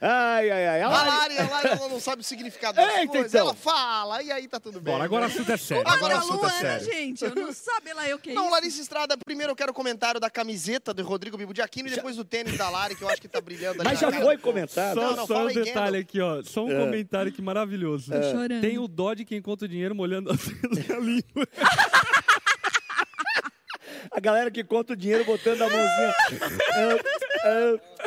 Ai, ai, ai. A Ela não sabe o significado das Eita, coisas. então. Ela fala, e aí tá tudo bem. Bora, agora o assunto é sério. Agora o assunto é Luana, sério. gente, eu não sabe lá eu que é Não. Larissa Estrada, primeiro eu quero comentário da camiseta do Rodrigo Bibo de Aquino e depois do tênis da Lari, que eu acho que tá brilhando ali Mas já foi comentado. Não, Só, não, só fala um detalhe aqui, ó. Só um É. comentário aqui maravilhoso. Tô chorando. Tem o Dodge que encontra o dinheiro molhando a língua. A galera que conta o dinheiro botando a mãozinha. Ah, ah,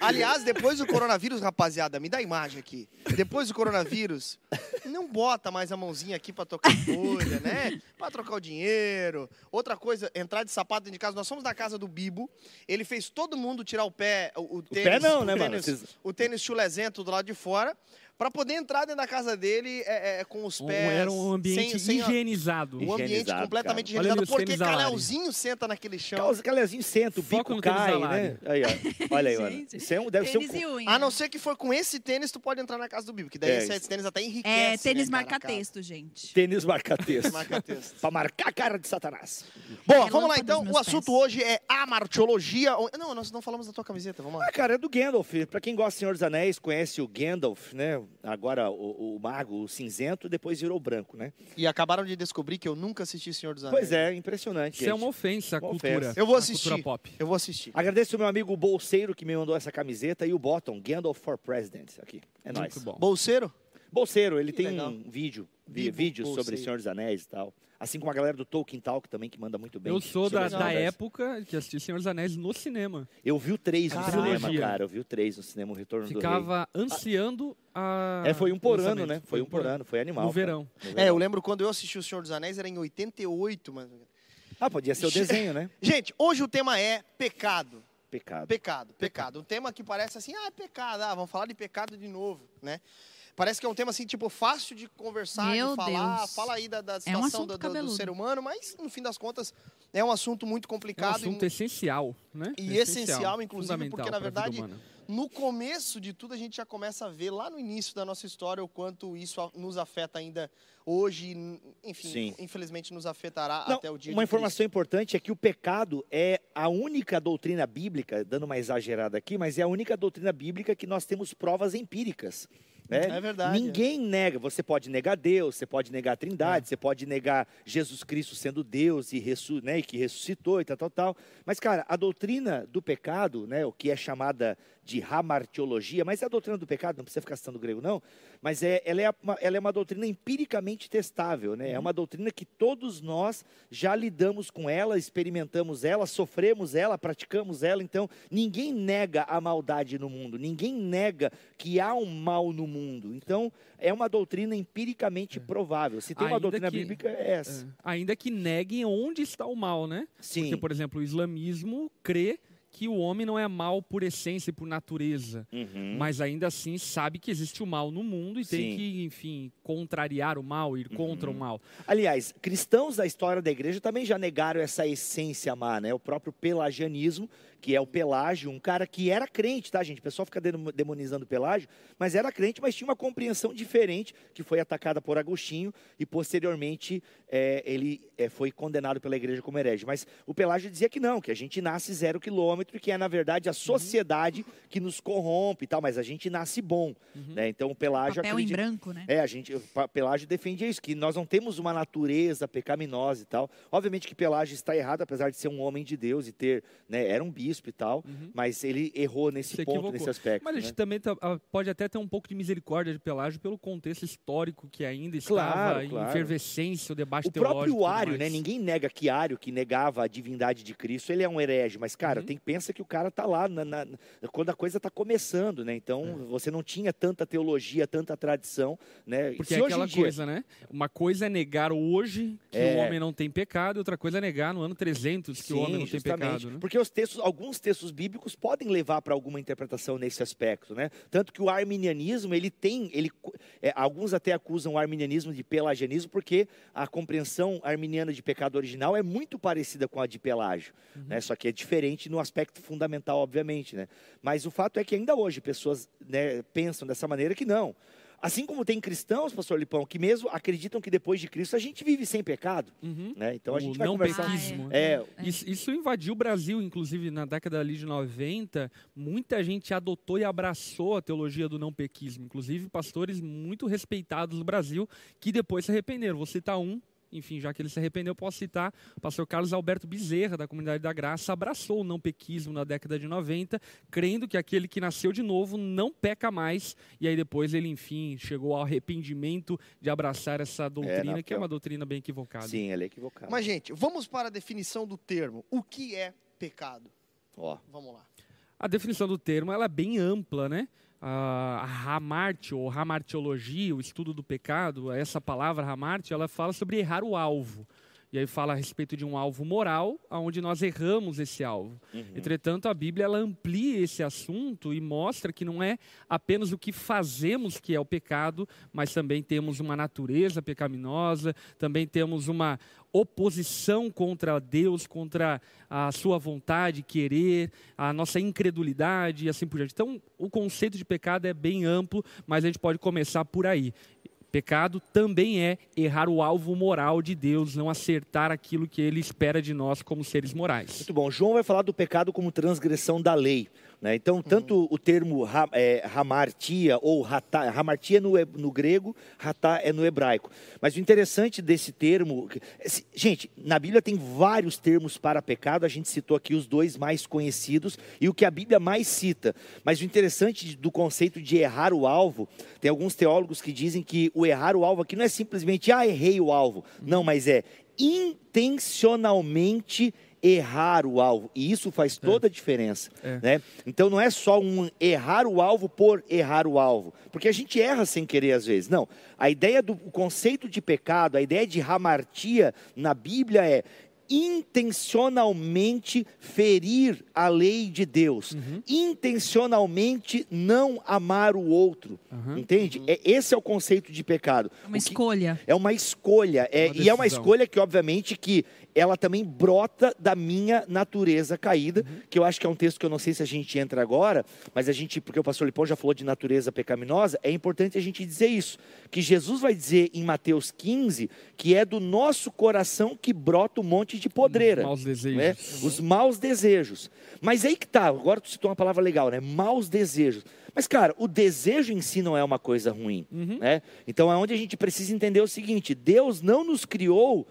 ah, Aliás, depois do coronavírus, rapaziada, me dá a imagem aqui. Depois do coronavírus, não bota mais a mãozinha aqui pra tocar folha, né? Pra trocar o dinheiro. Outra coisa, entrar de sapato dentro de casa. Nós fomos na casa do Bibo. Ele fez todo mundo tirar o pé, o, o tênis. pé não, o né, mano? tênis, O tênis chulezento do lado de fora. Pra poder entrar dentro da casa dele é, é, com os Um- pés. Era um ambiente sem- higienizado. O ambiente Higienizado, completamente cara. Higienizado. Porque tênis. Calhauzinho senta naquele chão. Carlos Calezinho senta, o Foco bico no tênis cai, né? Aí, ó. Olha aí, olha. Isso é um, deve ser Tênis um. e unha. A não ser que for com esse tênis, tu pode entrar na casa do Bibo. Que daí É, esse, tênis até enriquece. É, tênis né, cara, a marca-texto, gente. Tênis marca-texto. Marca-texto. pra marcar a cara de Satanás. Bom, É vamos lá então. O assunto pés. hoje é a martiologia. Não, nós não falamos da tua camiseta, vamos lá. Ah, cara, é do Gandalf. Pra quem gosta do Senhor dos Anéis, conhece o Gandalf, né? Agora o, o mago, o cinzento, depois virou branco, né? E acabaram de descobrir que eu nunca assisti Senhor dos Anéis. Pois é, impressionante. Isso é gente. uma ofensa à Uma cultura. ofensa. Eu vou assistir. Cultura pop. Eu vou assistir. Agradeço o meu amigo Bolseiro que me mandou essa camiseta e o Bottom, Gandalf for President, aqui. É nóis. Muito bom. Bolseiro? Bolseiro, ele Que tem legal. um vídeo, vi- vídeos sobre Bolseiro. Senhor dos Anéis e tal. Assim como a galera do Tolkien Talk também, que manda muito bem. Eu sou sobre da, da época que assisti Senhor dos Anéis no cinema. Eu vi o 3 no cinema, cara. Eu vi o 3 no cinema, o Retorno do Ficava ansiando a. Rei. É, foi um por lançamento. ano, né? Foi um por ano, foi animal. No verão. No É, verão. eu lembro quando eu assisti O Senhor dos Anéis, era em 88, mas... Ah, podia ser o desenho, né? Gente, hoje o tema é pecado. Pecado. Pecado, pecado. Um tema que parece assim, ah, é pecado, ah, vamos falar de pecado de novo, né? Parece que é um tema assim, tipo, fácil de conversar, Meu de falar, Deus. fala aí da, da É um situação do, do- ser humano, mas no fim das contas é um assunto muito É um complicado. assunto e essencial, né? E essencial, inclusive, fundamental porque, na verdade, no começo de tudo a gente já começa a ver lá no início da nossa história o quanto isso nos afeta ainda hoje, enfim, Sim. infelizmente nos afetará Não, até o dia uma de informação importante é que o pecado é a única doutrina bíblica, dando uma exagerada aqui, mas é a única doutrina bíblica que nós temos provas empíricas. Né? É verdade, Ninguém nega. Você pode negar Deus, você pode negar a É. Trindade, você pode negar Jesus Cristo sendo Deus e, ressu- né, e que ressuscitou e tal, tal, tal. Mas, cara, a doutrina do pecado, né, o que é chamada de hamartiologia, mas é a doutrina do pecado, não precisa ficar citando grego, não. Mas é, ela, é uma, ela é uma doutrina empiricamente testável, né? É uma doutrina que todos nós já lidamos com ela, experimentamos ela, sofremos ela, praticamos ela. Então, ninguém nega a maldade no mundo, ninguém nega que há um mal no mundo. Então, é uma doutrina empiricamente provável. Se tem uma Ainda doutrina que- bíblica, é essa. É. Ainda que neguem onde está o mal, né? Sim. Porque, por exemplo, o islamismo crê que o homem não é mal por essência e por natureza. Uhum. Mas ainda assim sabe que existe o mal no mundo e tem Sim. Uhum. que, enfim, contrariar o mal, ir contra o mal. Aliás, cristãos da história da igreja também já negaram essa essência má, né? O próprio pelagianismo, que é o Pelágio, um cara que era crente, tá, gente? O pessoal fica demo- demonizando o Pelágio, mas era crente, mas tinha uma compreensão diferente, que foi atacada por Agostinho e posteriormente é, ele é, foi condenado pela igreja como herege. Mas o Pelágio dizia que não, que a gente nasce zero quilômetro e que é, na verdade, a sociedade que nos corrompe e tal, mas a gente nasce bom, né? Então o Pelágio Papel em acredita- branco, né? é, a gente, o Pelágio defendia isso, que nós não temos uma natureza pecaminosa e tal. Obviamente que Pelágio está errado, apesar de ser um homem de Deus e ter, né, era um bispo e tal, mas ele errou nesse Se ponto, equivocou. nesse aspecto. Mas a né? gente também tá- ah, pode até ter um pouco de misericórdia de Pelágio pelo contexto histórico que ainda estava Claro, em claro. efervescência, o debate O teológico. próprio e tudo Ário, né? Ninguém nega que Ário, que negava a divindade de Cristo, ele é um herege. Mas, cara, Uhum. tem pensa que o cara tá lá na- na- quando a coisa tá começando, né? Então, você não tinha tanta teologia, tanta tradição, né? Porque Se é hoje em aquela dia- coisa, né? Uma coisa é negar hoje que É. o homem não tem pecado, e outra coisa é negar no ano 300 que o homem não tem pecado. Né? Porque os textos, alguns textos bíblicos podem levar para alguma interpretação nesse aspecto, né? Tanto que o arminianismo, ele tem, ele, é, alguns até acusam o arminianismo de pelagianismo porque a compreensão arminiana de pecado original é muito parecida com a de Pelágio, Uhum. né? Só que é diferente no aspecto fundamental, obviamente, né? Mas o fato é que ainda hoje pessoas né, pensam dessa maneira que não. Assim como tem cristãos, pastor Lipão, que mesmo acreditam que depois de Cristo a gente vive sem pecado, Uhum. né? Então a gente vai não conversar. pequismo. É, Isso, isso invadiu o Brasil, inclusive na década ali de 90. Muita gente adotou e abraçou a teologia do não pequismo. Inclusive pastores muito respeitados no Brasil que depois se arrependeram. Vou citar um. Enfim, já que ele se arrependeu, posso citar o pastor Carlos Alberto Bezerra, da Comunidade da Graça, abraçou o não pequismo na década de 90, crendo que aquele que nasceu de novo não peca mais. E aí depois ele, enfim, chegou ao arrependimento de abraçar essa doutrina, na que é uma doutrina bem equivocada. sim, ele é equivocado. Mas, gente, vamos para a definição do termo. O que é pecado? Ó, Vamos lá. A definição do termo ela é bem ampla, né? A Ramarte, ou Ramartiologia, o estudo do pecado, essa palavra Ramarte, ela fala sobre errar o alvo. E aí fala a respeito de um alvo moral, aonde nós erramos esse alvo. uhum. Entretanto, a Bíblia ela amplia esse assunto e mostra que não é apenas o que fazemos que é o pecado, mas também temos uma natureza pecaminosa, também temos uma oposição contra Deus, contra a sua vontade, querer, a nossa incredulidade e assim por diante. Então, o conceito de pecado é bem amplo, mas a gente pode começar por aí. Pecado também é errar o alvo moral de Deus, não acertar aquilo que ele espera de nós como seres morais. Muito bom. João vai falar do pecado como transgressão da lei. Né? Então, tanto o termo ra, é, hamartia ou ratá, hamartia no, no grego, ratá é no hebraico. Mas o interessante desse termo, gente, na Bíblia tem vários termos para pecado, a gente citou aqui os dois mais conhecidos e o que a Bíblia mais cita. Mas o interessante do conceito de errar o alvo, tem alguns teólogos que dizem que o errar o alvo aqui não é simplesmente, ah, errei o alvo. Não, mas é intencionalmente errar o alvo. E isso faz toda a diferença. É. Né? Então não é só um errar o alvo por errar o alvo. Porque a gente erra sem querer às vezes. Não. A ideia do conceito de pecado, a ideia de hamartia na Bíblia é intencionalmente ferir a lei de Deus, Uhum. intencionalmente não amar o outro, Aham. entende? É, esse é o conceito de pecado. É uma escolha. é uma escolha, é, Uma e é uma escolha que, obviamente, que ela também brota da minha natureza caída, Uhum. que eu acho que é um texto que eu não sei se a gente entra agora, mas a gente, porque o pastor Lipão já falou de natureza pecaminosa, é importante a gente dizer isso, que Jesus vai dizer em Mateus 15 que é do nosso coração que brota um monte de podreira. Maus desejos. né? Os maus desejos. Mas aí que tá, agora tu citou uma palavra legal, né? Maus desejos. Mas, cara, o desejo em si não é uma coisa ruim. Uhum. Né? Então é onde a gente precisa entender o seguinte: Deus não nos criou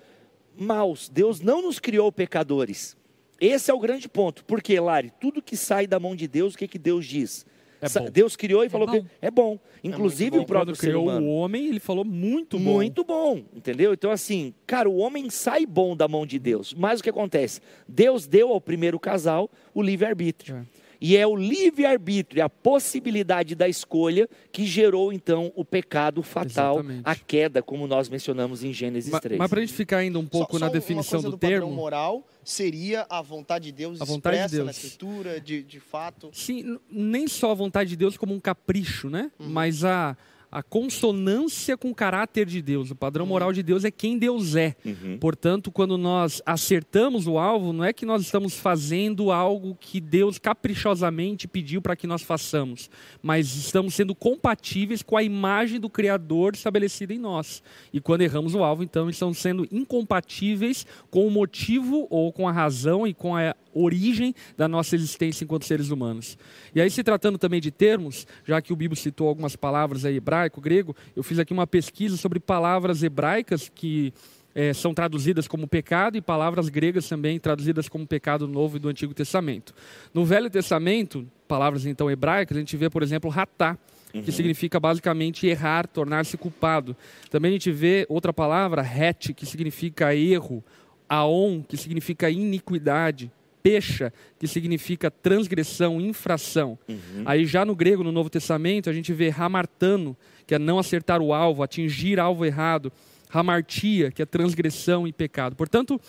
maus, Deus não nos criou pecadores. Esse é o grande ponto. Porque, Lari, tudo que sai da mão de Deus, o que, que Deus diz? É. Deus criou e É falou bom. que é bom. Inclusive bom. o próprio Quando ser criou humano. o homem, ele falou muito bom. Muito bom, entendeu? Então, assim, cara, o homem sai bom da mão de Deus. Mas o que acontece? Deus deu ao primeiro casal o livre-arbítrio. É. E é o livre-arbítrio, a possibilidade da escolha que gerou, então, o pecado fatal, Exatamente. a queda, como nós mencionamos em Gênesis Ma- 3. Mas para a gente ficar ainda um pouco Só- na só definição uma coisa do, do termo. moral seria a vontade de Deus A vontade de expressa na Deus. escritura, de, de fato. Sim, nem só a vontade de Deus como um capricho, né? Mas a, a consonância com o caráter de Deus. O padrão moral de Deus é quem Deus é. Uhum. Portanto, quando nós acertamos o alvo, não é que nós estamos fazendo algo que Deus caprichosamente pediu para que nós façamos, mas estamos sendo compatíveis com a imagem do Criador estabelecida em nós. E quando erramos o alvo, então estamos sendo incompatíveis com o motivo ou com a razão e com a origem da nossa existência enquanto seres humanos. E aí, se tratando também de termos, já que o Bíblia citou algumas palavras aí, hebraico, grego, eu fiz aqui uma pesquisa sobre palavras hebraicas que eh, são traduzidas como pecado e palavras gregas também traduzidas como pecado no Novo e do Antigo Testamento. No Velho Testamento, palavras então hebraicas, a gente vê, por exemplo, ratá, que significa basicamente errar, tornar-se culpado. Também a gente vê outra palavra, het, que significa erro, aon, que significa iniquidade, pecha, que significa transgressão, infração. Aí já no grego, no Novo Testamento, a gente vê hamartano, que é não acertar o alvo, atingir alvo errado. Hamartia, que é transgressão e pecado. Portanto,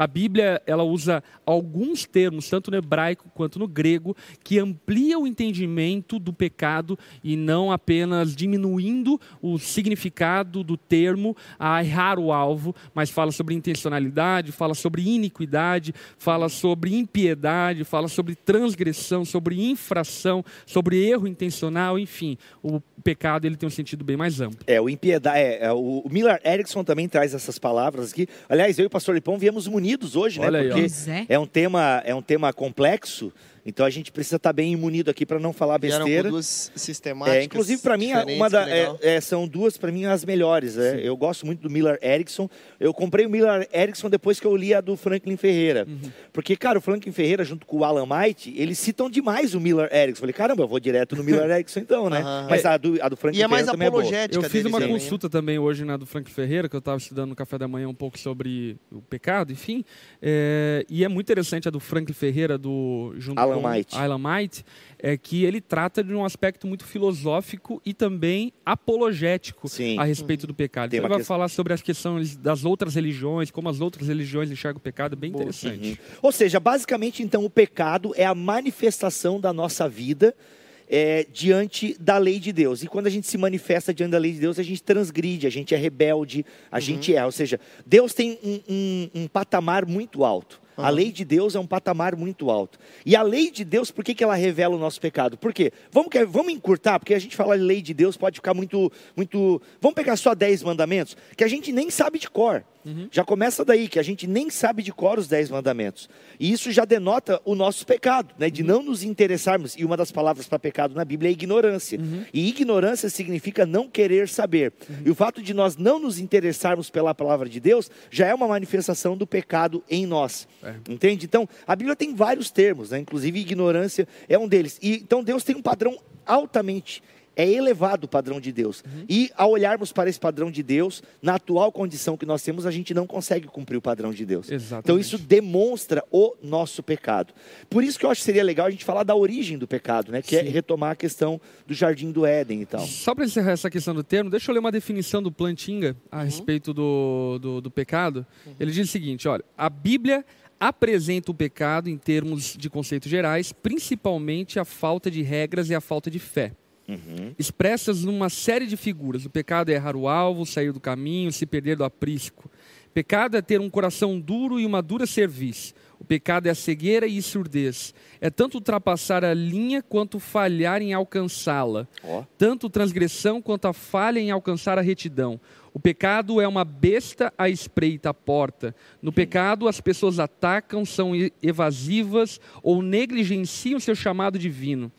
a Bíblia ela usa alguns termos, tanto no hebraico quanto no grego, que ampliam o entendimento do pecado e não apenas diminuindo o significado do termo a errar o alvo, mas fala sobre intencionalidade, fala sobre iniquidade, fala sobre impiedade, fala sobre transgressão, sobre infração, sobre erro intencional, enfim. O o pecado ele tem um sentido bem mais amplo. É, o impiedade. É, é, o, o Miller Erickson também traz essas palavras aqui. Aliás, eu e o pastor Lipão viemos munidos hoje, Olha né? aí, ó. Porque é. é um tema, é um tema complexo. Então a gente precisa estar bem imunido aqui para não falar besteira. duas sistemáticas. É, inclusive, para mim, uma da, é, é, são duas, para mim, as melhores. é. Eu gosto muito do Miller Erickson. Eu comprei o Miller Erickson depois que eu li a do Franklin Ferreira. Uhum. Porque, cara, o Franklin Ferreira, junto com o Alan Might, eles citam demais o Miller Erickson. Falei, caramba, eu vou direto no Miller Erickson então, né? Aham. Mas a do, a do Franklin E é mais Ferreira também é boa. apologética Eu fiz uma né? consulta também hoje na do Frank Ferreira, que eu estava estudando no café da manhã um pouco sobre o pecado, enfim. É, e é muito interessante a do Frank Ferreira, do junto Alan com Might. Alan Might, é que ele trata de um aspecto muito filosófico e também apologético Sim. a respeito do pecado. Tem Então ele vai questão- falar sobre as questões das outras religiões, como as outras religiões enxergam o pecado, é bem Boa. interessante. Uhum. Ou seja, basicamente, então, o pecado é a manifestação da nossa vida é, diante da lei de Deus. E quando a gente se manifesta diante da lei de Deus, a gente transgride, a gente é rebelde, a gente é. Ou seja, Deus tem um, um- um patamar muito alto. A lei de Deus é um patamar muito alto. E a lei de Deus, por que, que ela revela o nosso pecado? Por quê? Vamos, vamos encurtar, porque a gente fala de lei de Deus, pode ficar muito, muito. Vamos pegar só 10 mandamentos, que a gente nem sabe de cor. Já começa daí, que a gente nem sabe de cor os 10 mandamentos. E isso já denota o nosso pecado, né? De não nos interessarmos. E uma das palavras para pecado na Bíblia é ignorância. E ignorância significa não querer saber. E o fato de nós não nos interessarmos pela palavra de Deus já é uma manifestação do pecado em nós. É. Entende? Então, a Bíblia tem vários termos, né? Inclusive ignorância é um deles. E então Deus tem um padrão altamente é elevado o padrão de Deus. E ao olharmos para esse padrão de Deus, na atual condição que nós temos, a gente não consegue cumprir o padrão de Deus. Exatamente. Então isso demonstra o nosso pecado. Por isso que eu acho que seria legal a gente falar da origem do pecado, né? Que é Sim. retomar a questão do jardim do Éden e tal. Só para encerrar essa questão do termo, deixa eu ler uma definição do Plantinga a respeito do, do, do pecado. Ele diz o seguinte: olha, a Bíblia apresenta o pecado em termos de conceitos gerais, principalmente a falta de regras e a falta de fé. Uhum. Expressas numa série de figuras. O pecado é errar o alvo, sair do caminho, se perder do aprisco. Pecado é ter um coração duro e uma dura cerviz. O pecado é a cegueira e surdez. É tanto ultrapassar a linha quanto falhar em alcançá-la Ó. tanto transgressão quanto a falha em alcançar a retidão. O pecado é uma besta à espreita à porta. No pecado, as pessoas atacam, são evasivas ou negligenciam seu chamado divino.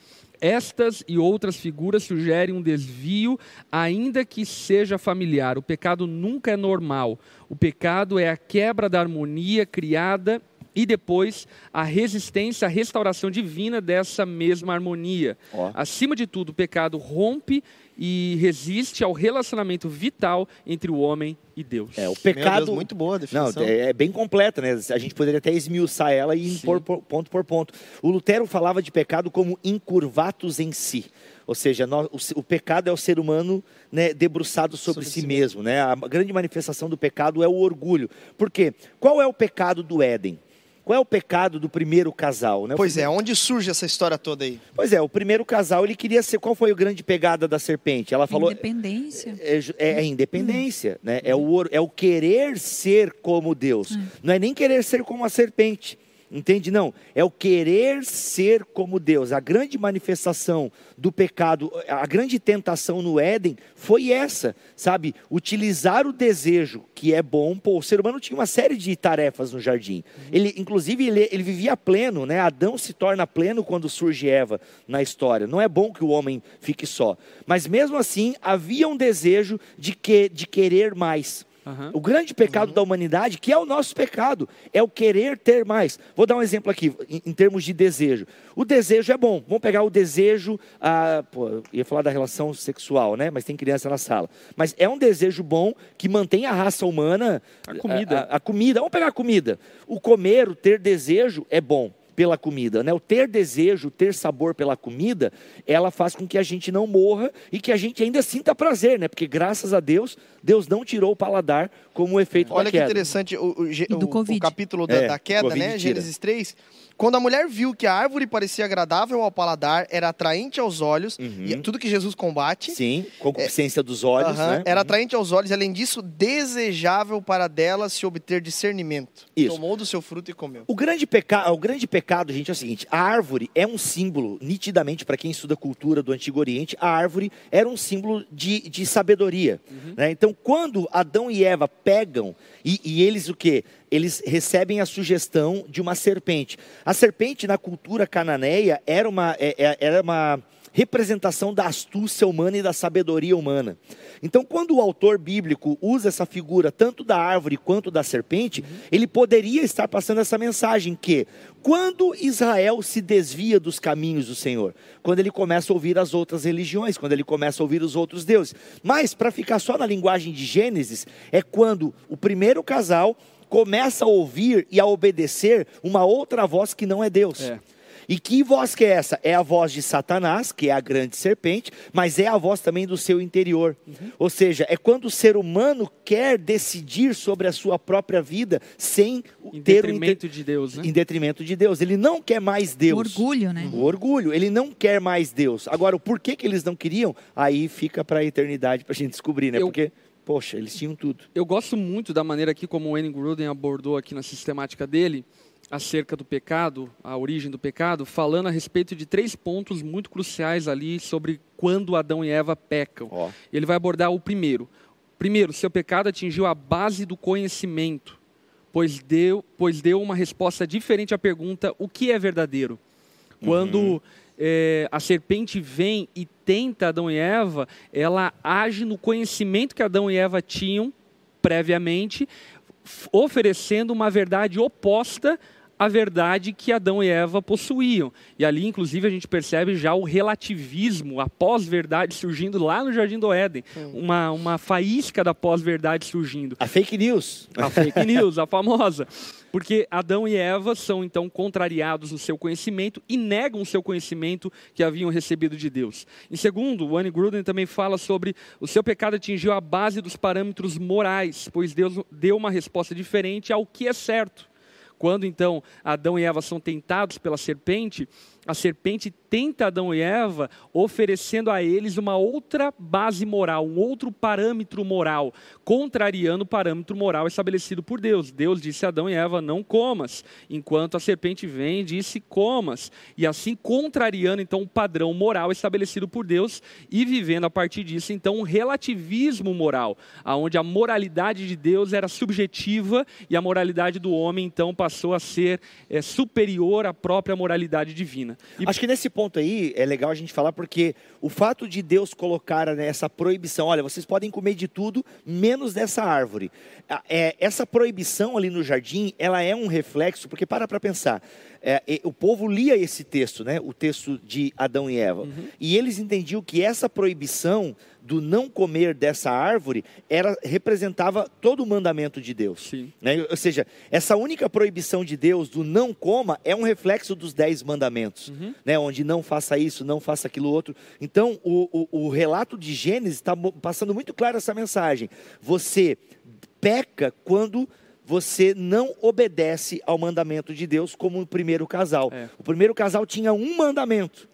Estas e outras figuras sugerem um desvio, ainda que seja familiar. O pecado nunca é normal. O pecado é a quebra da harmonia criada e depois a resistência, a restauração divina dessa mesma harmonia. Ó. Acima de tudo, o pecado rompe e resiste ao relacionamento vital entre o homem e Deus. É, o pecado. Deus, muito boa a Não, definição. é, é bem completa, né? A gente poderia até esmiuçar ela e impor por- ponto por ponto. O Lutero falava de pecado como incurvatus em si. Ou seja, nó- o, o pecado é o ser humano né, debruçado sobre, Sobre si si mesmo. Né? A grande manifestação do pecado é o orgulho. Por quê? Qual é o pecado do Éden? Qual é o pecado do primeiro casal? Né? O Pois é, onde surge essa história toda aí? Pois é, o primeiro casal, ele queria ser. Qual foi a grande pegada da serpente? Ela falou. Independência. É, ju- é a independência, né? É o, é o querer ser como Deus. Não é nem querer ser como a serpente. Entende? Não. É o querer ser como Deus. A grande manifestação do pecado, a grande tentação no Éden foi essa, sabe? Utilizar o desejo, que é bom. Pô, o ser humano tinha uma série de tarefas no jardim. Ele, inclusive, ele, ele vivia pleno, né? Adão se torna pleno quando surge Eva na história. Não é bom que o homem fique só. Mas mesmo assim, havia um desejo de, que, de querer mais. Aham. O grande pecado da humanidade, que é o nosso pecado, é o querer ter mais. Vou dar um exemplo aqui, em, em termos de desejo. O desejo é bom. Vamos pegar o desejo. Ah, pô, ia falar da relação sexual, né? Mas tem criança na sala. Mas é um desejo bom que mantém a raça humana. A comida. A, a comida. Vamos pegar a comida. O comer, o ter desejo é bom pela comida, né? O ter desejo, o ter sabor pela comida, ela faz com que a gente não morra e que a gente ainda sinta prazer, né? Porque graças a Deus, Deus não tirou o paladar como o efeito Olha da que queda. interessante o, o, o- o capítulo da, É, da queda, né? tira. Gênesis 3. Quando a mulher viu que a árvore parecia agradável ao paladar, era atraente aos olhos, Uhum. e é tudo que Jesus combate, Sim, concupiscência dos olhos, aham, né? era atraente aos olhos, e além disso, desejável para dela se obter discernimento. Isso. Tomou do seu fruto e comeu. O grande, peca... o grande pecado, gente, é o seguinte: a árvore é um símbolo, nitidamente, para quem estuda cultura do Antigo Oriente, a árvore era um símbolo de, de sabedoria. né? Então, quando Adão e Eva pegam, e, e eles o quê? Eles recebem a sugestão de uma serpente. A serpente, na cultura cananeia, era uma, é- é- era uma representação da astúcia humana e da sabedoria humana. Então, quando o autor bíblico usa essa figura tanto da árvore quanto da serpente, ele poderia estar passando essa mensagem que quando Israel se desvia dos caminhos do Senhor, quando ele começa a ouvir as outras religiões, quando ele começa a ouvir os outros deuses. Mas para ficar só na linguagem de Gênesis, é quando o primeiro casal começa a ouvir e a obedecer uma outra voz que não é Deus. É. E que voz que é essa? É a voz de Satanás, que é a grande serpente, mas é a voz também do seu interior. Ou seja, é quando o ser humano quer decidir sobre a sua própria vida sem Em ter um detrimento de Deus, né? em detrimento de Deus. Ele não quer mais Deus. Orgulho, né? O orgulho, ele não quer mais Deus. Agora, o porquê que eles não queriam, aí fica para a eternidade para a gente descobrir, né? Eu- Porque, poxa, eles tinham tudo. Eu gosto muito da maneira aqui como o Wayne Gruden abordou aqui na sistemática dele acerca do pecado, a origem do pecado, falando a respeito de três pontos muito cruciais ali sobre quando Adão e Eva pecam. Ó, Ele vai abordar o primeiro. Primeiro, seu pecado atingiu a base do conhecimento, pois deu, pois deu uma resposta diferente à pergunta: o que é verdadeiro? Quando eh, a serpente vem e tenta Adão e Eva, ela age no conhecimento que Adão e Eva tinham previamente, oferecendo uma verdade oposta à verdade que Adão e Eva possuíam. E ali, inclusive, a gente percebe já o relativismo, a pós-verdade surgindo lá no Jardim do Éden. Uma, uma faísca da pós-verdade surgindo. a fake news. A fake news, a famosa. Porque Adão e Eva são então contrariados no seu conhecimento e negam o seu conhecimento que haviam recebido de Deus. Em segundo, o Anne Gruden também fala sobre o seu pecado atingiu a base dos parâmetros morais, pois Deus deu uma resposta diferente ao que é certo. Quando então Adão e Eva são tentados pela serpente, a serpente tenta Adão e Eva, oferecendo a eles uma outra base moral, um outro parâmetro moral, contrariando o parâmetro moral estabelecido por Deus. Deus disse a Adão e Eva: não comas, enquanto a serpente vem e disse: comas. E assim contrariando então o padrão moral estabelecido por Deus e vivendo a partir disso então um relativismo moral, aonde a moralidade de Deus era subjetiva e a moralidade do homem então passou a ser eh, superior à própria moralidade divina. E Acho que nesse ponto aí é legal a gente falar porque o fato de Deus colocar né, essa proibição, olha, vocês podem comer de tudo menos dessa árvore. É, essa proibição ali no jardim, ela é um reflexo, porque para para pensar. É, o povo lia esse texto, né, o texto de Adão e Eva, e eles entendiam que essa proibição do não comer dessa árvore era representava todo o mandamento de Deus. Né? Ou seja, essa única proibição de Deus do não coma é um reflexo dos dez mandamentos, né? onde não faça isso, não faça aquilo outro. Então, o, o, o relato de Gênesis está passando muito claro essa mensagem. Você peca quando você não obedece ao mandamento de Deus como o primeiro casal. É. O primeiro casal tinha um mandamento,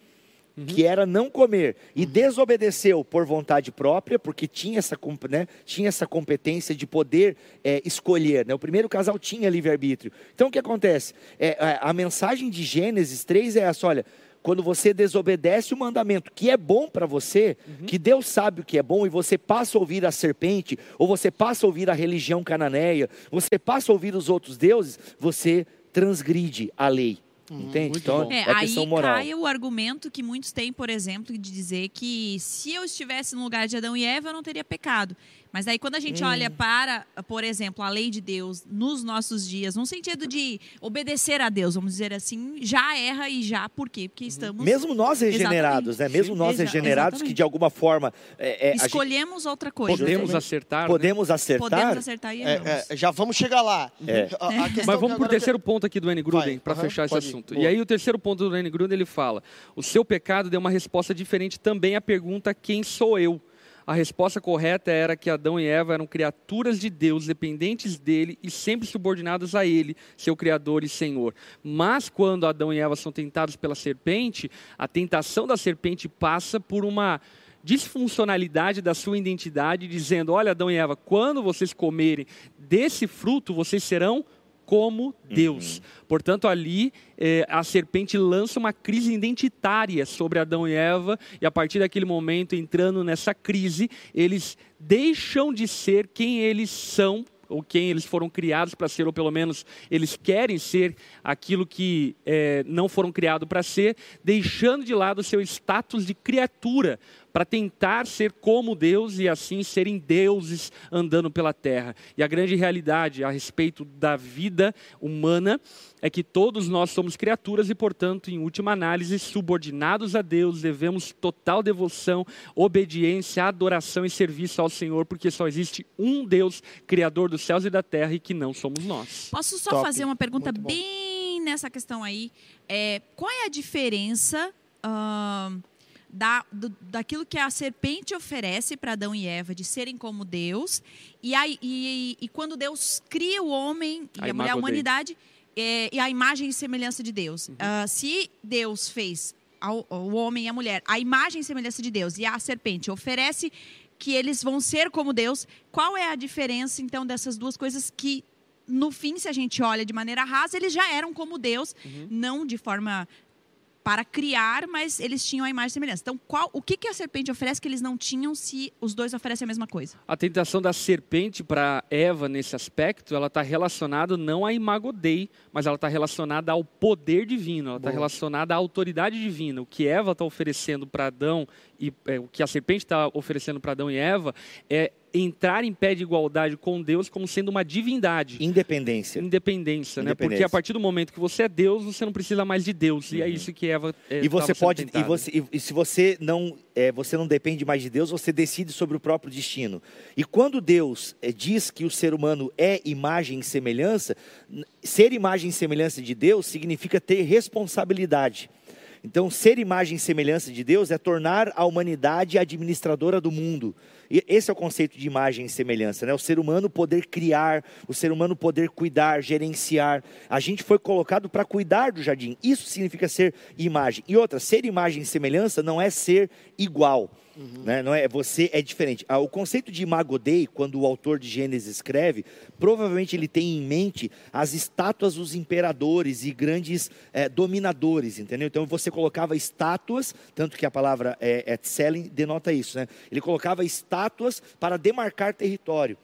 que era não comer, e desobedeceu por vontade própria, porque tinha essa, né, tinha essa competência de poder é, escolher. Né? O primeiro casal tinha livre-arbítrio. Então, o que acontece? É, a, a mensagem de Gênesis 3 é essa, olha... Quando você desobedece o mandamento que é bom para você, que Deus sabe o que é bom, e você passa a ouvir a serpente, ou você passa a ouvir a religião cananeia, você passa a ouvir os outros deuses, você transgride a lei. Entende? muito Então. É, é aí questão moral. cai o argumento que muitos têm, por exemplo, de dizer que se eu estivesse no lugar de Adão e Eva, eu não teria pecado. Mas aí quando a gente Hum. olha para, por exemplo, a lei de Deus nos nossos dias, no sentido de obedecer a Deus, vamos dizer assim, já erra e já por quê? Porque estamos Mesmo nós regenerados, né? Mesmo nós Exa- regenerados que exatamente. de alguma forma é, é, a gente escolhemos outra coisa. Podemos acertar. né? podemos acertar. Podemos acertar e É, erramos. é, já vamos chegar lá. É. A- a questão Mas que vamos para o terceiro ponto aqui do N. Gruden, para aham, fechar esse ir. assunto. Boa. E aí o terceiro ponto do N. Gruden, ele fala, o seu pecado deu uma resposta diferente também à pergunta quem sou eu? A resposta correta era que Adão e Eva eram criaturas de Deus, dependentes dele e sempre subordinadas a ele, seu Criador e Senhor. Mas quando Adão e Eva são tentados pela serpente, a tentação da serpente passa por uma disfuncionalidade da sua identidade, dizendo: Olha, Adão e Eva, quando vocês comerem desse fruto, vocês serão como Deus. Uhum. Portanto, ali eh, a serpente lança uma crise identitária sobre Adão e Eva, e a partir daquele momento, entrando nessa crise, eles deixam de ser quem eles são ou quem eles foram criados para ser, ou pelo menos eles querem ser aquilo que é, não foram criados para ser, deixando de lado o seu status de criatura para tentar ser como Deus e assim serem deuses andando pela terra. E a grande realidade a respeito da vida humana é que todos nós somos criaturas e, portanto, em última análise, subordinados a Deus, devemos total devoção, obediência, adoração e serviço ao Senhor, porque só existe um Deus, Criador dos céus e da terra, e que não somos nós. Posso só Top. fazer uma pergunta bem nessa questão aí? É, qual é a diferença? Uh da, do, daquilo que a serpente oferece para Adão e Eva, de serem como Deus, e, aí, e, e quando Deus cria o homem e a, a mulher, a humanidade, é, e a imagem e semelhança de Deus. Uhum. Uh, se Deus fez ao, o homem e a mulher a imagem e semelhança de Deus, e a serpente oferece que eles vão ser como Deus, qual é a diferença, então, dessas duas coisas que no fim, se a gente olha de maneira rasa, eles já eram como Deus, uhum. não de forma para criar, mas eles tinham a imagem e semelhança. Então, qual, o que, que a serpente oferece que eles não tinham se os dois oferecem a mesma coisa? A tentação da serpente para Eva nesse aspecto, ela está relacionada não à imago Dei, mas ela está relacionada ao poder divino, ela está relacionada à autoridade divina. O que Eva está oferecendo para Adão e é, o que a serpente está oferecendo para Adão e Eva é entrar em pé de igualdade com Deus como sendo uma divindade. Independência. Independência, né? Porque a partir do momento que você é Deus, você não precisa mais de Deus. Uhum. E é uhum. isso que Eva é, E você pode e, você, e, se você não é, você não depende mais de Deus, você decide sobre o próprio destino. E quando Deus é, diz que o ser humano é imagem e semelhança, ser imagem e semelhança de Deus significa ter responsabilidade. Então, ser imagem e semelhança de Deus é tornar a humanidade administradora do mundo. Esse é o conceito de imagem e semelhança, né? O ser humano poder criar, o ser humano poder cuidar, gerenciar. A gente foi colocado para cuidar do jardim. Isso significa ser imagem. E outra, ser imagem e semelhança não é ser igual. Uhum. Né? Não é, você é diferente. Ah, o conceito de imago Dei, quando o autor de Gênesis escreve, provavelmente ele tem em mente as estátuas dos imperadores e grandes é, dominadores, entendeu? Então você colocava estátuas, tanto que a palavra é, é denota isso, né? Ele colocava estátuas para demarcar território.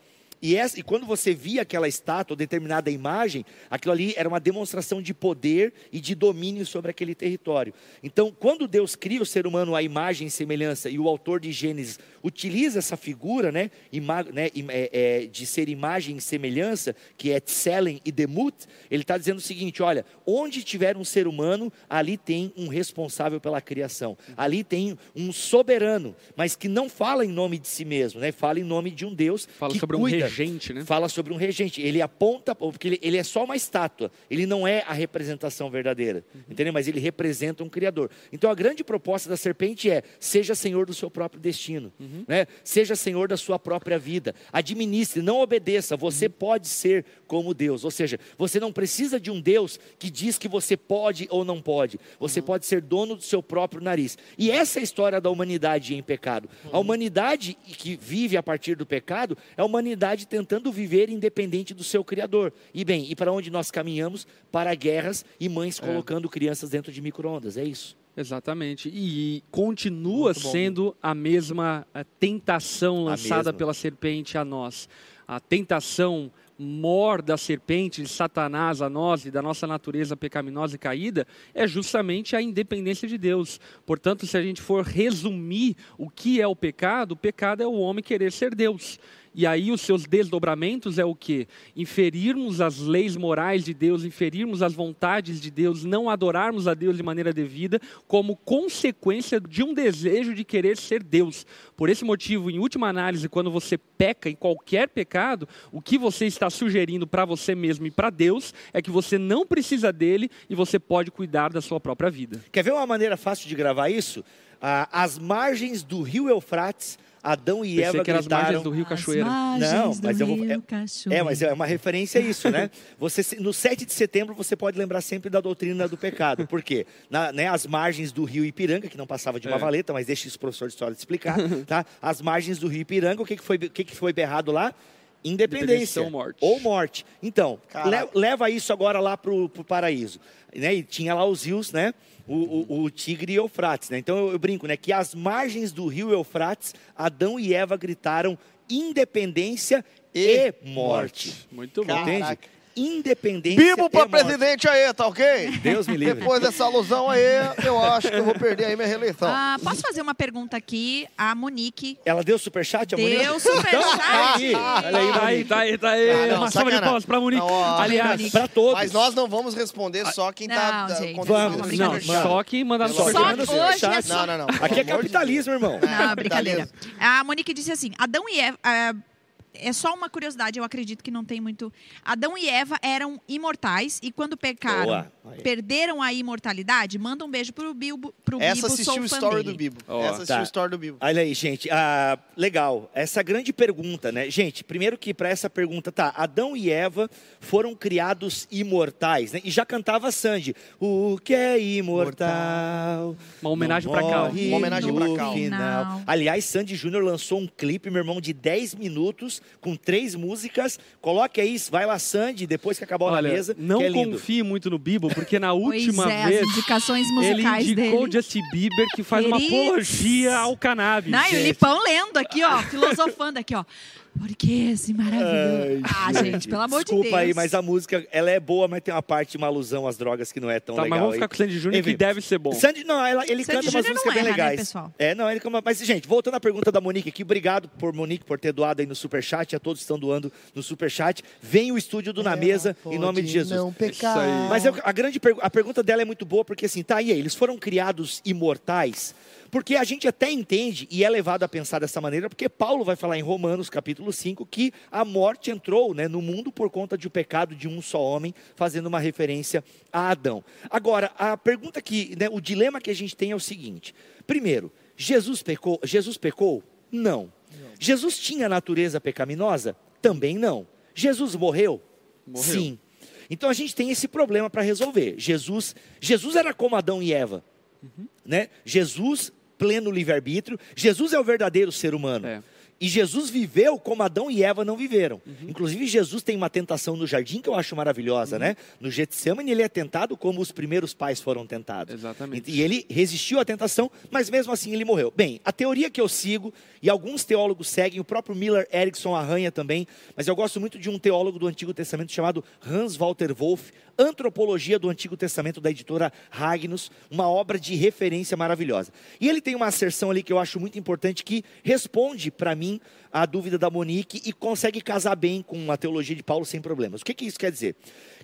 E, essa, e quando você via aquela estátua, determinada imagem, aquilo ali era uma demonstração de poder e de domínio sobre aquele território. Então, quando Deus cria o ser humano à imagem e semelhança, e o autor de Gênesis utiliza essa figura né, né é, é, de ser imagem e semelhança, que é Tselen e Demut, ele está dizendo o seguinte: olha, onde tiver um ser humano, ali tem um responsável pela criação, ali tem um soberano, mas que não fala em nome de si mesmo, né, fala em nome de um Deus fala sobre cuida. Um regente, né? Fala sobre um regente. Ele aponta, porque ele, ele é só uma estátua. Ele não é a representação verdadeira. Uhum. Entendeu? Mas ele representa um Criador. Então a grande proposta da serpente é: seja senhor do seu próprio destino. Uhum. Né? Seja senhor da sua própria vida. Administre, não obedeça. Você uhum. pode ser como Deus. Ou seja, você não precisa de um Deus que diz que você pode ou não pode. Você uhum. pode ser dono do seu próprio nariz. E essa é a história da humanidade em pecado. A uhum. humanidade que vive a partir do pecado é a humanidade humanidade tentando viver independente do seu Criador. E bem, e para onde nós caminhamos? Para guerras e mães é. colocando crianças dentro de micro-ondas, é isso. Exatamente. E continua sendo a mesma a tentação lançada pela serpente a nós. A tentação mor da serpente, de Satanás a nós e da nossa natureza pecaminosa e caída, é justamente a independência de Deus. Portanto, se a gente for resumir o que é o pecado, o pecado é o homem querer ser Deus. E aí os seus desdobramentos é o que? Inferirmos as leis morais de Deus, inferirmos as vontades de Deus, não adorarmos a Deus de maneira devida, como consequência de um desejo de querer ser Deus. Por esse motivo, em última análise, quando você peca em qualquer pecado, o que você está sugerindo para você mesmo e para Deus é que você não precisa dele e você pode cuidar da sua própria vida. Quer ver uma maneira fácil de gravar isso? Ah, as margens do rio Eufrates Adão e Pensei Eva que eram as margens gritaram. do Rio Cachoeira. Não, mas eu vou- é, É, mas é uma referência a isso, né? Você, no 7 de setembro, você pode lembrar sempre da doutrina do pecado. Por quê? Na, né, as margens do rio Ipiranga, que não passava de uma É. valeta, mas deixa isso o professor de história te explicar, tá? As margens do rio Ipiranga, o que, que, foi, o que, que foi berrado lá? Independência. Morte. Ou morte. Então, le- leva isso agora lá pro, pro paraíso. Né? E tinha lá os rios, né? O, o, o Tigre e Eufrates, né? Então eu, eu brinco, né? Que as margens do rio Eufrates, Adão e Eva gritaram independência e, morte. Muito bom. Entende? Independência Bibo pra e morte. presidente aí, tá ok? Deus me livre. Depois dessa alusão aí, eu acho que eu vou perder aí minha reeleição. Ah, posso fazer uma pergunta aqui? A Monique Ela deu superchat, a Monique? deu superchat. Então, olha aí, Tá aí, tá aí, tá aí. Ah, não, Uma salva de palmas pra Monique. Não, ó, Aliás, Para todos. Mas nós não vamos responder só quem tá Não, da- gente, vamos, não, só quem mandar no superchat. Só hoje é superchat. só... Não, não, não. Aqui é capitalismo, irmão. Não, brincadeira. A Monique disse assim: Adão e Eva. É só uma curiosidade, eu acredito que não tem muito. Adão e Eva eram imortais e quando pecaram, perderam a imortalidade. Manda um beijo pro Bilbo. Pro Essa Bibo, assistiu sou o story dele. do Bibo. Ó, Essa assistiu tá. o story do Bibo. Olha aí, gente. Ah, legal. Essa grande pergunta, né? Gente, primeiro que para essa pergunta, tá. Adão e Eva foram criados imortais, né? E já cantava Sandy. O que é imortal? Uma homenagem Cal. morre Uma homenagem no pra Cal. final. Final. Aliás, Sandy Júnior lançou um clipe, meu irmão, de 10 minutos, com três músicas. Coloque aí, vai lá, Sandy, depois que acabar na Olha, mesa. não que é lindo. confie muito no Bibo, porque na Pois última é, vez as indicações ele musicais indicou dele. Justin Bieber que faz uma apologia ao cannabis. Não, e o. Lipão lendo aqui, ó, filosofando aqui, ó. Porque esse maravilhoso. ah, gente, pelo amor de Deus. Desculpa aí, mas a música, ela é boa, mas tem uma parte uma alusão às drogas que não é tão Tá, legal. mas vamos aí. ficar com o Sandy Júnior, que deve ser bom. Sandy, não, ela- ele Sandy canta umas Júnior não músicas bem erra, né, legais. pessoal? É, não, ele canta- mas gente, voltando à pergunta da Monique aqui, obrigado por Monique por ter doado aí no superchat, a todos que estão doando no superchat. Vem o estúdio do Na Mesa em nome de Jesus. Não pecar. Mas eu- a grande pergu- a pergunta dela é muito boa, porque assim, tá, e aí, eles foram criados imortais? Porque a gente até entende e é levado a pensar dessa maneira, porque Paulo vai falar em Romanos capítulo 5 que a morte entrou né, no mundo por conta de o pecado de um só homem, fazendo uma referência a Adão. Agora, a pergunta que, né, o dilema que a gente tem é o seguinte: primeiro, Jesus pecou? Jesus pecou? Não. Jesus tinha natureza pecaminosa? Também não. Jesus morreu? Morreu. Sim. Então a gente tem esse problema para resolver. Jesus, Jesus era como Adão e Eva, né? Jesus pleno livre-arbítrio. Jesus é o verdadeiro ser humano. É. E Jesus viveu como Adão e Eva não viveram. Inclusive, Jesus tem uma tentação no jardim que eu acho maravilhosa, né? No Getsemane, ele é tentado como os primeiros pais foram tentados. Exatamente. E ele resistiu à tentação, mas mesmo assim ele morreu. Bem, a teoria que eu sigo, e alguns teólogos seguem, o próprio Miller Erickson arranha também, mas eu gosto muito de um teólogo do Antigo Testamento chamado Hans Walter Wolff, Antropologia do Antigo Testamento, da editora Ragnus, uma obra de referência maravilhosa. E ele tem uma asserção ali que eu acho muito importante, que responde para mim a dúvida da Monique e consegue casar bem com a teologia de Paulo sem problemas. O que, que isso quer dizer?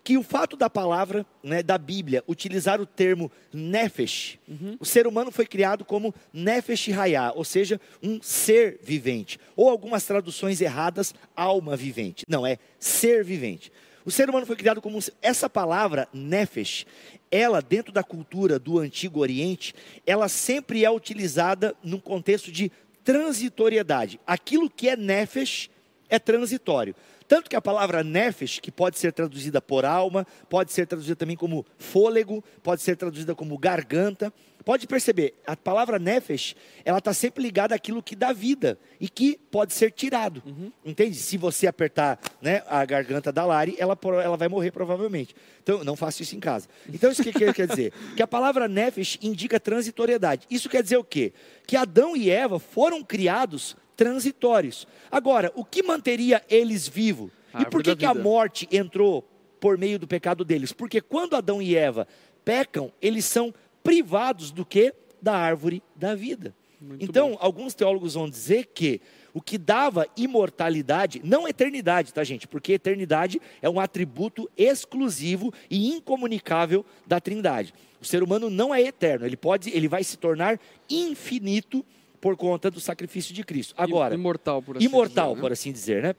Que o fato da palavra, né, da Bíblia, utilizar o termo nefesh, o ser humano foi criado como nefesh hayah, ou seja, um ser vivente. Ou algumas traduções erradas, alma vivente. Não, é ser vivente. O ser humano foi criado como. Essa palavra, nefesh, ela, dentro da cultura do Antigo Oriente, ela sempre é utilizada num contexto de transitoriedade. Aquilo que é nefesh é transitório. Tanto que a palavra nefesh, que pode ser traduzida por alma, pode ser traduzida também como fôlego, pode ser traduzida como garganta. Pode perceber, a palavra nefesh, ela está sempre ligada àquilo que dá vida e que pode ser tirado. Entende? Se você apertar né, a garganta da Lari, ela, ela vai morrer provavelmente. Então, não faça isso em casa. Então, isso que, que quer dizer? Que a palavra nefesh indica transitoriedade. Isso quer dizer o quê? Que Adão e Eva foram criados transitórios. Agora, o que manteria eles vivos? E por que, que a morte entrou por meio do pecado deles? Porque quando Adão e Eva pecam, eles são privados do que? Da árvore da vida. Muito então, alguns teólogos vão dizer que o que dava imortalidade, não eternidade, tá, gente? Porque eternidade é um atributo exclusivo e incomunicável da Trindade. O ser humano não é eterno, ele pode, ele vai se tornar infinito por conta do sacrifício de Cristo. Agora, Imortal, por assim imortal, dizer, né? por assim dizer, né?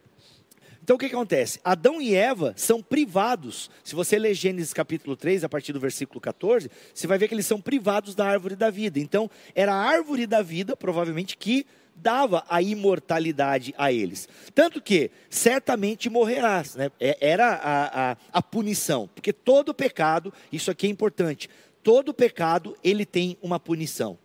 Então o que acontece? Adão e Eva são privados. Se você ler Gênesis capítulo 3, a partir do versículo 14, você vai ver que eles são privados da árvore da vida. Então, era a árvore da vida, provavelmente, que dava a imortalidade a eles. Tanto que certamente morrerás, né? É, era a, a, a punição, porque todo pecado, isso aqui é importante, todo pecado ele tem uma punição.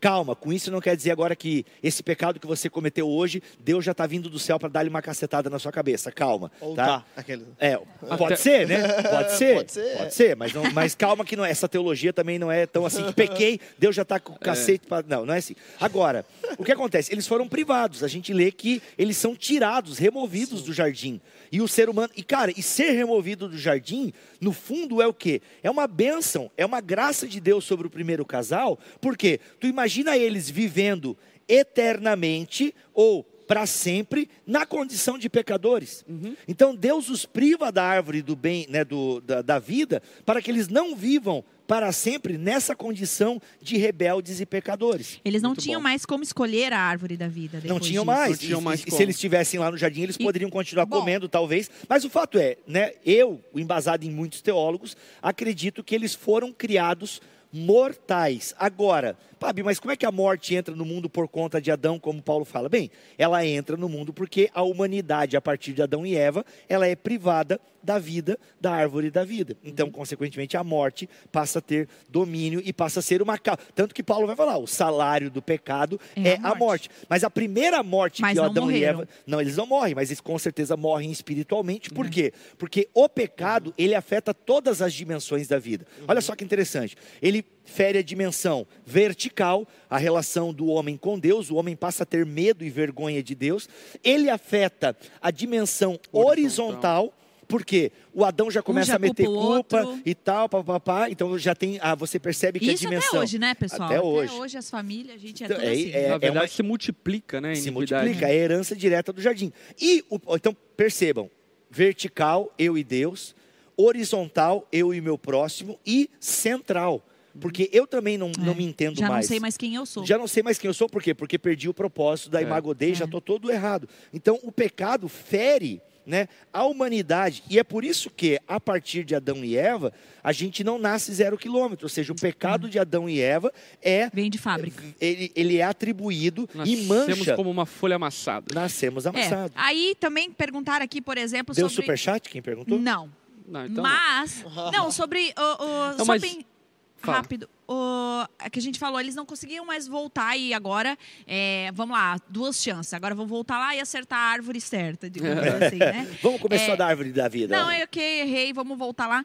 Calma, com isso não quer dizer agora que esse pecado que você cometeu hoje, Deus já está vindo do céu para dar-lhe uma cacetada na sua cabeça. Calma. Ou tá? tá. Aquele... É, pode ser, né? Pode ser. Pode ser, Pode é. ser, mas, não- mas calma que não, essa teologia também não é tão assim, que pequei, Deus já está com o cacete. pra- não, não é assim. Agora, o que acontece? Eles foram privados. A gente lê que eles são tirados, removidos do jardim. E o ser humano. E, cara, e ser removido do jardim, no fundo, é o quê? É uma bênção, é uma graça de Deus sobre o primeiro casal, porque tu imagina eles vivendo eternamente ou para sempre na condição de pecadores. Então Deus os priva da árvore do bem, né, do, da, da vida, para que eles não vivam para sempre nessa condição de rebeldes e pecadores. Eles não Muito tinham bom. mais como escolher a árvore da vida. Não tinham disso. mais. Não tinham E- mais e, se eles estivessem lá no jardim, eles E- poderiam continuar Bom. comendo, talvez. Mas o fato é, né, eu, embasado em muitos teólogos, acredito que eles foram criados mortais. Agora, Pabi, mas como é que a morte entra no mundo por conta de Adão, como Paulo fala? Bem, ela entra no mundo porque a humanidade, a partir de Adão e Eva, ela é privada da vida, da árvore da vida. Então, Uhum. consequentemente, a morte passa a ter domínio e passa a ser uma causa. Tanto que Paulo vai falar, o salário do pecado É é, a a morte. morte. Mas a primeira morte Mas que Adão e morreram. Eva. Não, eles não morrem, mas eles com certeza morrem espiritualmente. Uhum. Por quê? Porque o pecado, ele afeta todas as dimensões da vida. Uhum. Olha só que interessante. Ele fere a dimensão vertical, a relação do homem com Deus, o homem passa a ter medo e vergonha de Deus. Ele afeta a dimensão horizontal. Porque o Adão já começa já a meter culpa outro. e tal, papapá, então já tem, ah, você percebe que Isso a dimensão até hoje, né, pessoal? Até hoje. as famílias, a gente é Então, tudo é- assim. é- Na verdade, uma- se multiplica, né? se multiplica, é a herança direta do jardim. E o- então percebam, vertical eu e Deus, horizontal eu e meu próximo e central, porque eu também não, não É. me entendo Já mais. não sei mais quem eu sou. Já não sei mais quem eu sou, por quê? Porque perdi o propósito, daí É. magodei, já É. estou todo errado. Então, o pecado fere né, a humanidade. E é por isso que, a partir de Adão e Eva, a gente não nasce zero quilômetro. Ou seja, o pecado de Adão e Eva é. Vem de fábrica. Ele, ele é atribuído e Nascemos mancha. como uma folha amassada. Nascemos É. amassados. Aí também perguntaram aqui, por exemplo, Deu sobre... superchat? Quem perguntou? Não. Não, então, mas, não, sobre o, o- Não, bem Fala. rápido. O é que a gente falou, eles não conseguiam mais voltar e agora, é, vamos lá, duas chances. Agora vão voltar lá e acertar a árvore certa, digamos assim, né? Vamos começar É. da árvore da vida. Não, eu que errei, vamos voltar lá.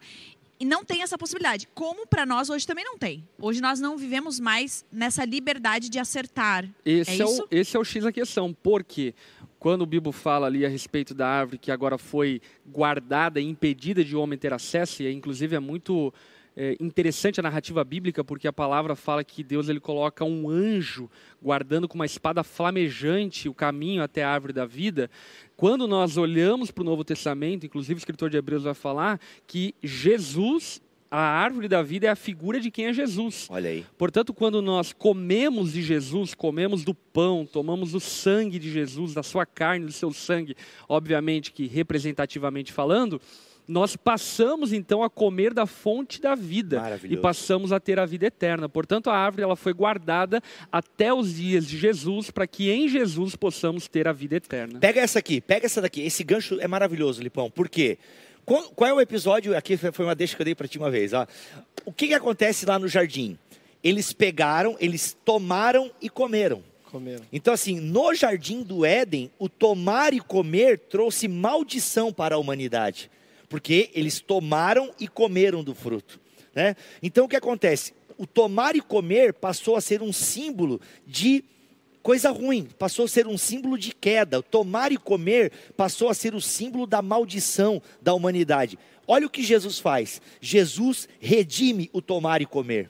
E não tem essa possibilidade. Como para nós hoje também não tem. Hoje nós não vivemos mais nessa liberdade de acertar. Esse É é, o, esse é o X da questão, porque quando o Bibo fala ali a respeito da árvore que agora foi guardada e impedida de o homem ter acesso, e inclusive é muito é, interessante a narrativa bíblica, porque a palavra fala que Deus ele coloca um anjo guardando com uma espada flamejante o caminho até a árvore da vida. Quando nós olhamos para o Novo Testamento, inclusive o escritor de Hebreus vai falar que Jesus, a árvore da vida, é a figura de quem é Jesus. Olha aí. Portanto, quando nós comemos de Jesus, comemos do pão, tomamos o sangue de Jesus, da sua carne, do seu sangue, obviamente que representativamente falando, nós passamos então a comer da fonte da vida e passamos a ter a vida eterna. Portanto, a árvore ela foi guardada até os dias de Jesus para que em Jesus possamos ter a vida eterna. Pega essa aqui, pega essa daqui. Esse gancho é maravilhoso, Lipão. Por quê? Qual, qual é o episódio? Aqui foi foi uma deixa que eu dei para ti uma vez. Ó. O que, que acontece lá no jardim? Eles pegaram, eles tomaram e comeram. Comeram. Então, assim, no jardim do Éden, o tomar e comer trouxe maldição para a humanidade. Porque eles tomaram e comeram do fruto. Né? Então, o que acontece? O tomar e comer passou a ser um símbolo de coisa ruim, passou a ser um símbolo de queda. O tomar e comer passou a ser o símbolo da maldição da humanidade. Olha o que Jesus faz. Jesus redime o tomar e comer.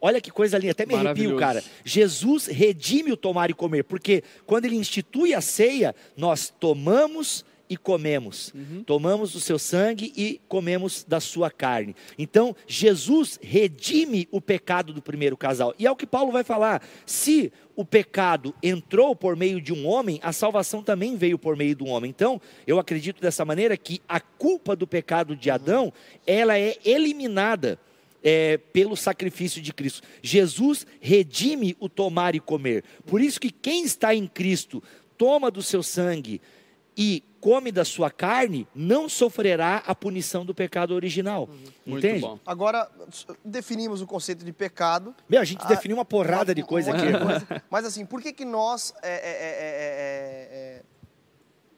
Olha que coisa linda, até me arrepio, cara. Jesus redime o tomar e comer, porque quando ele institui a ceia, nós tomamos e comemos. Tomamos do seu sangue e comemos da sua carne. Então, Jesus redime o pecado do primeiro casal. E é o que Paulo vai falar. Se o pecado entrou por meio de um homem, a salvação também veio por meio de um homem. Então, eu acredito dessa maneira que a culpa do pecado de Adão, ela é eliminada é, pelo sacrifício de Cristo. Jesus redime o tomar e comer. Por isso que quem está em Cristo toma do seu sangue e come da sua carne, não sofrerá a punição do pecado original. Muito Entende? bom. Agora, definimos o conceito de pecado. Meu, a gente Ah, definiu uma porrada de coisa aqui. coisa. Mas assim, por que que nós... é, é, é, é, é,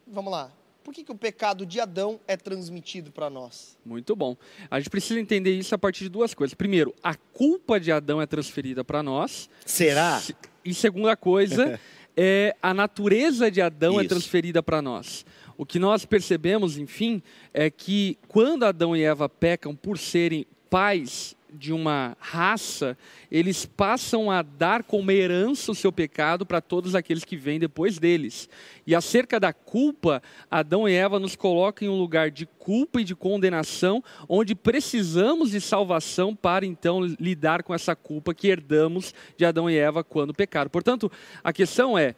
vamos lá. Por que que o pecado de Adão é transmitido para nós? Muito bom. A gente precisa entender isso a partir de duas coisas. Primeiro, a culpa de Adão é transferida para nós. Será? Se- E segunda coisa, é a natureza de Adão é Isso. transferida para nós. O que nós percebemos, enfim, é que quando Adão e Eva pecam por serem pais de uma raça, eles passam a dar como herança o seu pecado para todos aqueles que vêm depois deles. E acerca da culpa, Adão e Eva nos colocam em um lugar de culpa e de condenação, onde precisamos de salvação para então lidar com essa culpa que herdamos de Adão e Eva quando pecaram. Portanto, a questão é: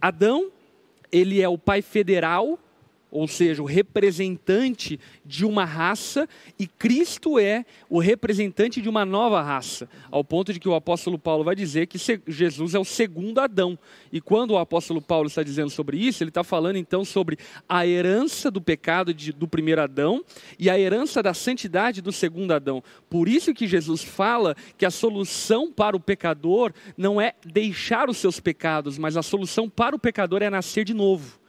Adão, ele é o pai federal, ou seja, o representante de uma raça, e Cristo é o representante de uma nova raça, ao ponto de que o apóstolo Paulo vai dizer que Jesus é o segundo Adão. E quando o apóstolo Paulo está dizendo sobre isso, ele está falando então sobre a herança do pecado de- do primeiro Adão e a herança da santidade do segundo Adão. Por isso que Jesus fala que a solução para o pecador não é deixar os seus pecados, mas a solução para o pecador é nascer de novo.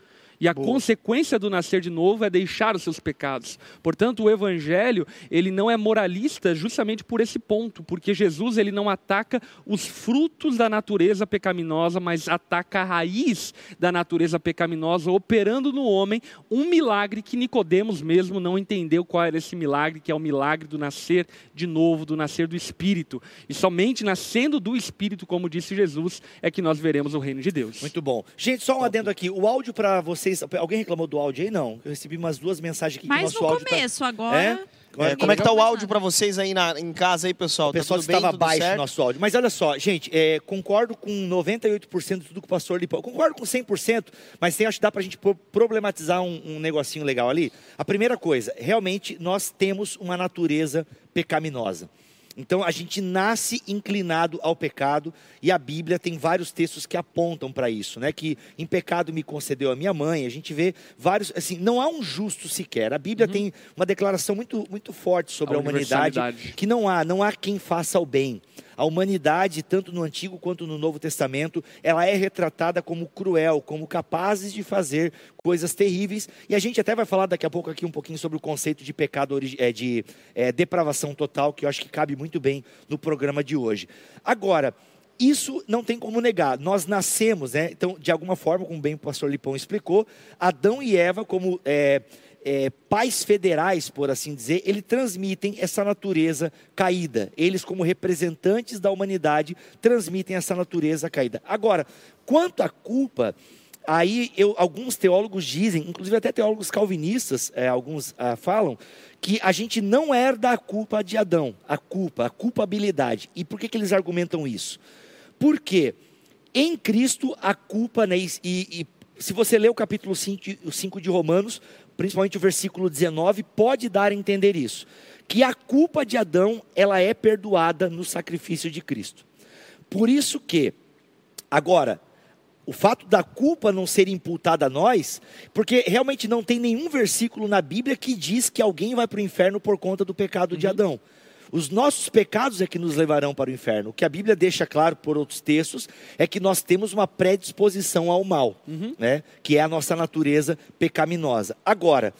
E a consequência do nascer de novo é deixar os seus pecados. Portanto, o evangelho, ele não é moralista justamente por esse ponto, porque Jesus ele não ataca os frutos da natureza pecaminosa, mas ataca a raiz da natureza pecaminosa, operando no homem um milagre que Nicodemos mesmo não entendeu qual era esse milagre, que é o milagre do nascer de novo, do nascer do espírito. E somente nascendo do espírito, como disse Jesus, é que nós veremos o reino de Deus. Muito bom. Gente, só um adendo aqui. O áudio para vocês. Alguém reclamou do áudio aí? Não. Eu recebi umas duas mensagens aqui Mas nosso no áudio tá- começo, agora. É? É, como é que tá o áudio para vocês aí na- em casa aí, pessoal? O pessoal tá tudo bem, estava tudo baixo certo? o nosso áudio. Mas olha só, gente, é, concordo com 98% de tudo que o pastor Lipão. Concordo com 100%, mas tem, acho que dá para a gente pro- problematizar um, um negocinho legal ali. A primeira coisa, realmente nós temos uma natureza pecaminosa. Então a gente nasce inclinado ao pecado e a Bíblia tem vários textos que apontam para isso, né? Que em pecado me concedeu a minha mãe. A gente vê vários, assim, não há um justo sequer. A Bíblia tem uma declaração muito, muito forte sobre A a, humanidade, que não há, não há quem faça o bem. A humanidade, tanto no Antigo quanto no Novo Testamento, ela é retratada como cruel, como capazes de fazer coisas terríveis. E a gente até vai falar daqui a pouco aqui um pouquinho sobre o conceito de pecado, eh, de eh, depravação total, que eu acho que cabe muito bem no programa de hoje. Agora, isso não tem como negar. Nós nascemos, né? Então, de alguma forma, como bem o pastor Lipão explicou, Adão e Eva, como é, é, pais federais, por assim dizer, eles transmitem essa natureza caída. Eles, como representantes da humanidade, transmitem essa natureza caída. Agora, quanto à culpa, aí eu- alguns teólogos dizem, inclusive até teólogos calvinistas, é, alguns ah, falam, que a gente não herda a culpa de Adão, a culpa, a culpabilidade. E por que, que eles argumentam isso? Porque em Cristo a culpa, né, e, e se você ler o capítulo 5, o 5 de Romanos, principalmente o versículo 19, pode dar a entender isso. Que a culpa de Adão, ela é perdoada no sacrifício de Cristo. Por isso que, agora, o fato da culpa não ser imputada a nós, porque realmente não tem nenhum versículo na Bíblia que diz que alguém vai para o inferno por conta do pecado de Adão. Os nossos pecados é que nos levarão para o inferno. O que a Bíblia deixa claro por outros textos é que nós temos uma predisposição ao mal, né? que é a nossa natureza pecaminosa. Agora,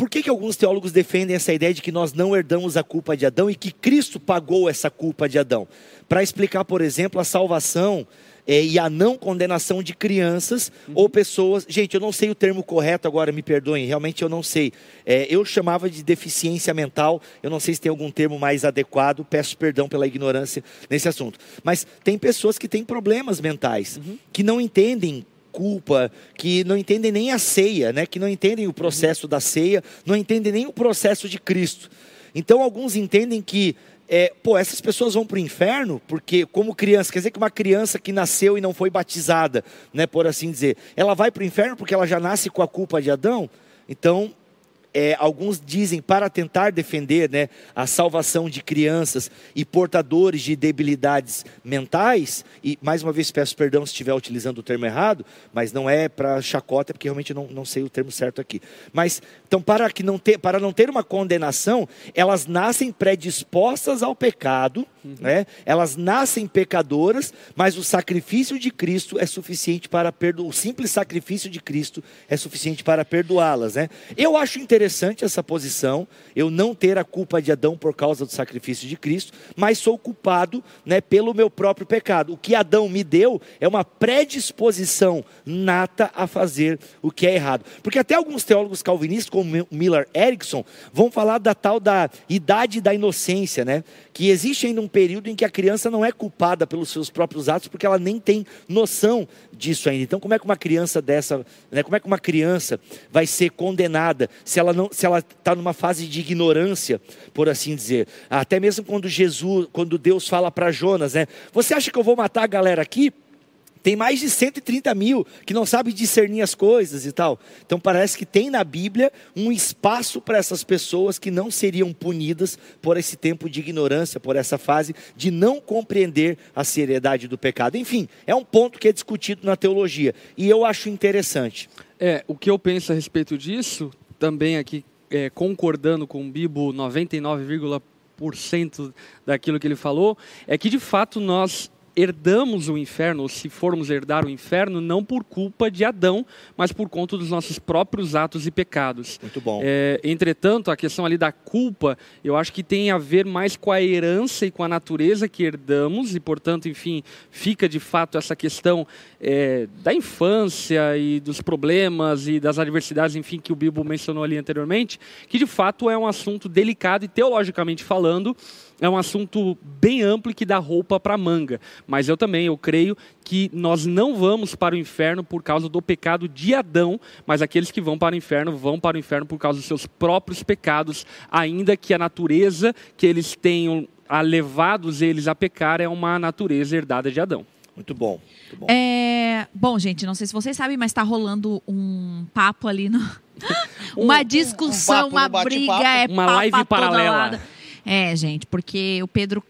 por que, que alguns teólogos defendem essa ideia de que nós não herdamos a culpa de Adão e que Cristo pagou essa culpa de Adão? Para explicar, por exemplo, a salvação eh, e a não condenação de crianças ou pessoas. Gente, eu não sei o termo correto agora, me perdoem, realmente eu não sei. Eh, eu chamava de deficiência mental, eu não sei se tem algum termo mais adequado, peço perdão pela ignorância nesse assunto. Mas tem pessoas que têm problemas mentais, que não entendem culpa, que não entendem nem a ceia, né? que não entendem o processo da ceia, não entendem nem o processo de Cristo. Então, alguns entendem que é, pô, essas pessoas vão para o inferno porque, como criança, quer dizer que uma criança que nasceu e não foi batizada, né, por assim dizer, ela vai para o inferno porque ela já nasce com a culpa de Adão? Então, é, alguns dizem para tentar defender né, a salvação de crianças e portadores de debilidades mentais, e mais uma vez peço perdão se estiver utilizando o termo errado, mas não é para chacota, porque realmente não, não sei o termo certo aqui. Mas, então, para, que não ter, para não ter uma condenação, elas nascem predispostas ao pecado, uhum. né? elas nascem pecadoras, mas o sacrifício de Cristo é suficiente para perdoar, o simples sacrifício de Cristo é suficiente para perdoá-las. Né? Eu acho interessante interessante essa posição, eu não ter a culpa de Adão por causa do sacrifício de Cristo, mas sou culpado né, pelo meu próprio pecado. O que Adão me deu é uma predisposição nata a fazer o que é errado. Porque até alguns teólogos calvinistas, como Miller Erickson, vão falar da tal da idade da inocência, né? que existe ainda um período em que a criança não é culpada pelos seus próprios atos, porque ela nem tem noção disso ainda. Então, como é que uma criança dessa, né, como é que uma criança vai ser condenada se ela não, se ela está numa fase de ignorância, por assim dizer? Até mesmo quando Jesus, quando Deus fala para Jonas, né? Você acha que eu vou matar a galera aqui? Tem mais de 130 mil que não sabem discernir as coisas e tal. Então parece que tem na Bíblia um espaço para essas pessoas que não seriam punidas por esse tempo de ignorância, por essa fase de não compreender a seriedade do pecado. Enfim, é um ponto que é discutido na teologia e eu acho interessante. É, o que eu penso a respeito disso, também aqui é, concordando com o Bibo 99,% daquilo que ele falou, é que de fato nós herdamos o inferno, ou se formos herdar o inferno, não por culpa de Adão, mas por conta dos nossos próprios atos e pecados. Muito bom. É, entretanto, a questão ali da culpa, eu acho que tem a ver mais com a herança e com a natureza que herdamos, e portanto, enfim, fica de fato essa questão é, da infância e dos problemas e das adversidades, enfim, que o Bibo mencionou ali anteriormente, que de fato é um assunto delicado e teologicamente falando, é um assunto bem amplo e que dá roupa para manga. Mas eu também, eu creio que nós não vamos para o inferno por causa do pecado de Adão, mas aqueles que vão para o inferno vão para o inferno por causa dos seus próprios pecados, ainda que a natureza que eles tenham levados eles a pecar é uma natureza herdada de Adão. Muito bom. Muito bom. É, bom, gente, não sei se vocês sabem, mas está rolando um papo ali no. uma discussão, um, um uma briga, é uma live paralela. É, gente, porque o Pedro